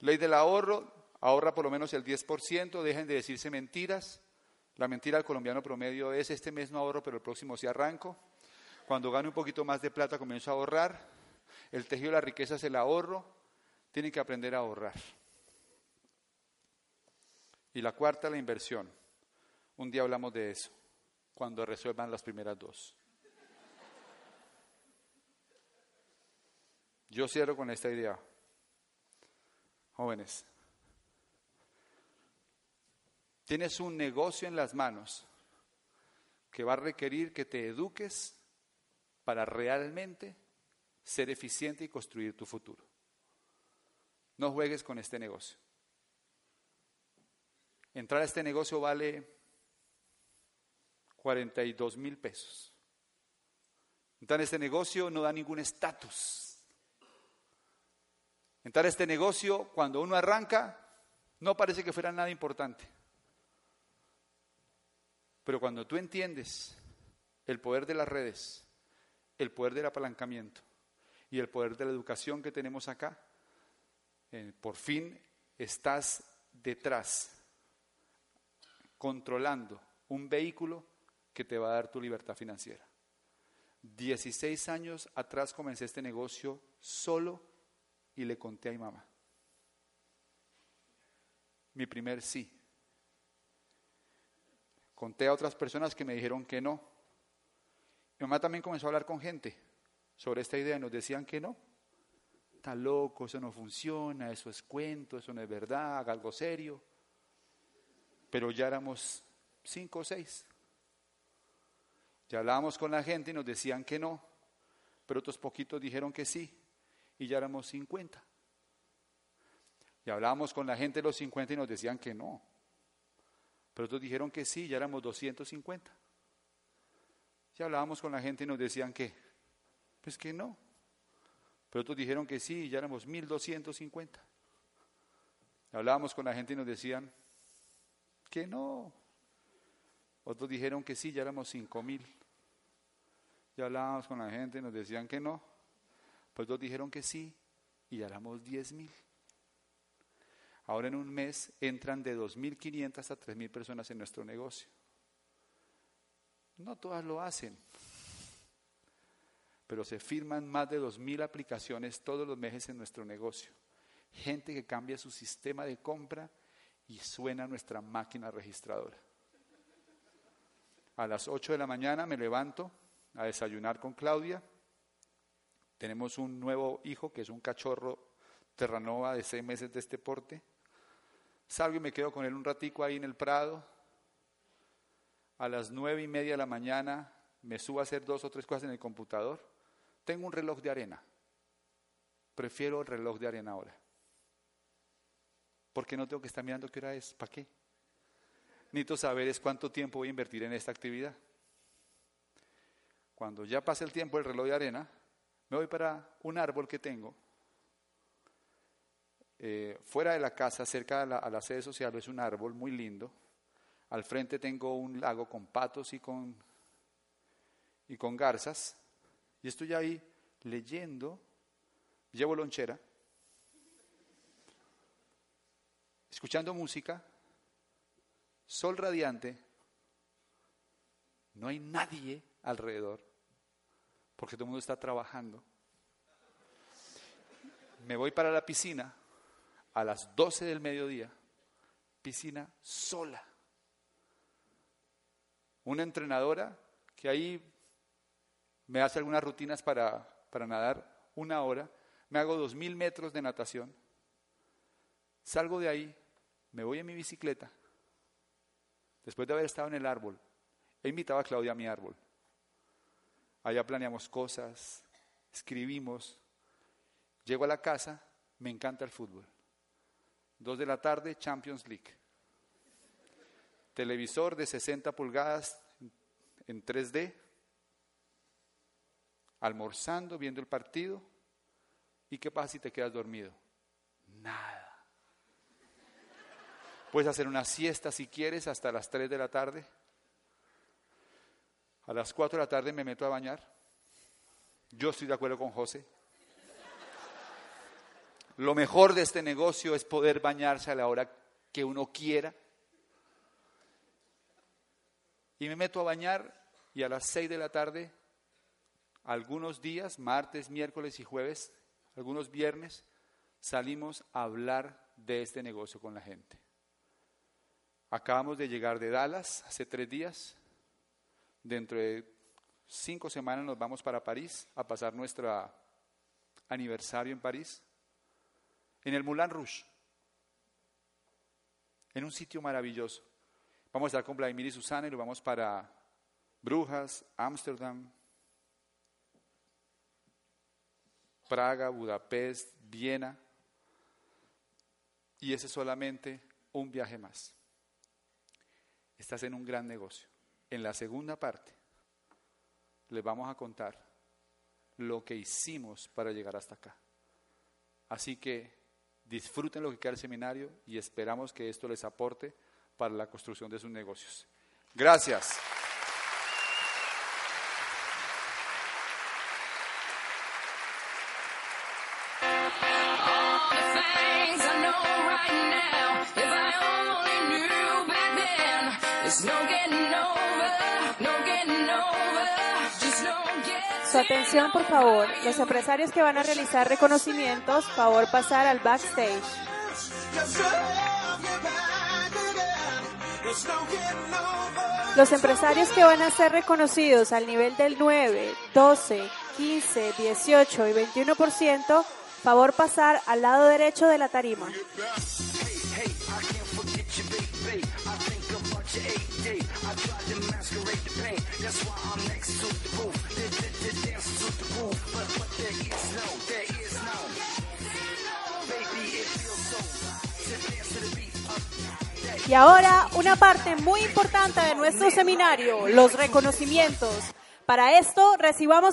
Ley del ahorro, ahorra por lo menos el 10%, dejen de decirse mentiras. La mentira del colombiano promedio es, este mes no ahorro, pero el próximo sí arranco. Cuando gane un poquito más de plata comienzo a ahorrar. El tejido de la riqueza es el ahorro. Tienen que aprender a ahorrar. Y la cuarta, la inversión. Un día hablamos de eso, cuando resuelvan las primeras dos. Yo cierro con esta idea. Jóvenes, tienes un negocio en las manos que va a requerir que te eduques para realmente ser eficiente y construir tu futuro. No juegues con este negocio. Entrar a este negocio vale 42 mil pesos. Entrar a este negocio no da ningún estatus. Entrar a este negocio, cuando uno arranca, no parece que fuera nada importante. Pero cuando tú entiendes el poder de las redes, el poder del apalancamiento y el poder de la educación que tenemos acá, eh, por fin estás detrás controlando un vehículo que te va a dar tu libertad financiera. 16 años atrás comencé este negocio solo y le conté a mi mamá. Mi primer sí. Conté a otras personas que me dijeron que no. Mi mamá también comenzó a hablar con gente sobre esta idea y nos decían que no. está loco, eso no funciona, eso es cuento, eso no es verdad, haga algo serio. Pero ya éramos cinco o seis. Ya hablábamos con la gente y nos decían que no, pero otros poquitos dijeron que sí, y ya éramos 50. Y hablábamos con la gente de los 50 y nos decían que no, pero otros dijeron que sí, ya éramos 250. Y hablábamos con la gente y nos decían que, pues que no, pero otros dijeron que sí, ya éramos 1250. Y hablábamos con la gente y nos decían que no, otros dijeron que sí, ya éramos cinco mil. Ya hablábamos con la gente y nos decían que no. Pues dos dijeron que sí y ya éramos diez mil. Ahora en un mes entran de 2.500 hasta 3.000 personas en nuestro negocio. No todas lo hacen, pero se firman más de 2.000 aplicaciones todos los meses en nuestro negocio. Gente que cambia su sistema de compra y suena nuestra máquina registradora. A las 8 de la mañana me levanto a desayunar con Claudia. Tenemos un nuevo hijo que es un cachorro terranova de seis meses de este porte. Salgo y me quedo con él un ratico ahí en el Prado. A las nueve y media de la mañana me subo a hacer dos o tres cosas en el computador. Tengo un reloj de arena. Prefiero el reloj de arena ahora. Porque no tengo que estar mirando qué hora es. ¿Para qué? necesito saber es cuánto tiempo voy a invertir en esta actividad. Cuando ya pase el tiempo el reloj de arena, me voy para un árbol que tengo eh, fuera de la casa, cerca a la, sede social, es un árbol muy lindo. Al frente tengo un lago con patos y con, y con garzas. Y estoy ahí leyendo, llevo lonchera, escuchando música sol radiante, no hay nadie alrededor, porque todo el mundo está trabajando. Me voy para la piscina a las 12 del mediodía, piscina sola. Una entrenadora que ahí me hace algunas rutinas para, para nadar una hora, me hago dos mil metros de natación, salgo de ahí, me voy en mi bicicleta después de haber estado en el árbol, he invitado a Claudia a mi árbol. Allá planeamos cosas, escribimos. Llego a la casa, me encanta el fútbol. Dos de la tarde, Champions League. Televisor de 60 pulgadas en 3D. Almorzando, viendo el partido. ¿Y qué pasa si te quedas dormido? Nada. Puedes hacer una siesta si quieres hasta las 3 de la tarde. A las 4 de la tarde me meto a bañar. Yo estoy de acuerdo con José. Lo mejor de este negocio es poder bañarse a la hora que uno quiera. Y me meto a bañar y a las 6 de la tarde, algunos días, martes, miércoles y jueves, algunos viernes, salimos a hablar de este negocio con la gente. Acabamos de llegar de Dallas hace tres días. Dentro de cinco semanas nos vamos para París a pasar nuestro aniversario en París. En el Moulin Rouge. En un sitio maravilloso. Vamos a estar con Vladimir y Susana y nos vamos para Brujas, Ámsterdam, Praga, Budapest, Viena. Y ese es solamente un viaje más estás en un gran negocio. En la segunda parte les vamos a contar lo que hicimos para llegar hasta acá. Así que disfruten lo que queda del seminario y esperamos que esto les aporte para la construcción de sus negocios. Gracias. Atención, por favor. Los empresarios que van a realizar reconocimientos, favor pasar al backstage. Los empresarios que van a ser reconocidos al nivel del 9, 12, 15, 18 y 21%, Favor pasar al lado derecho de la tarima. Y ahora una parte muy importante de nuestro seminario, los reconocimientos. Para esto recibamos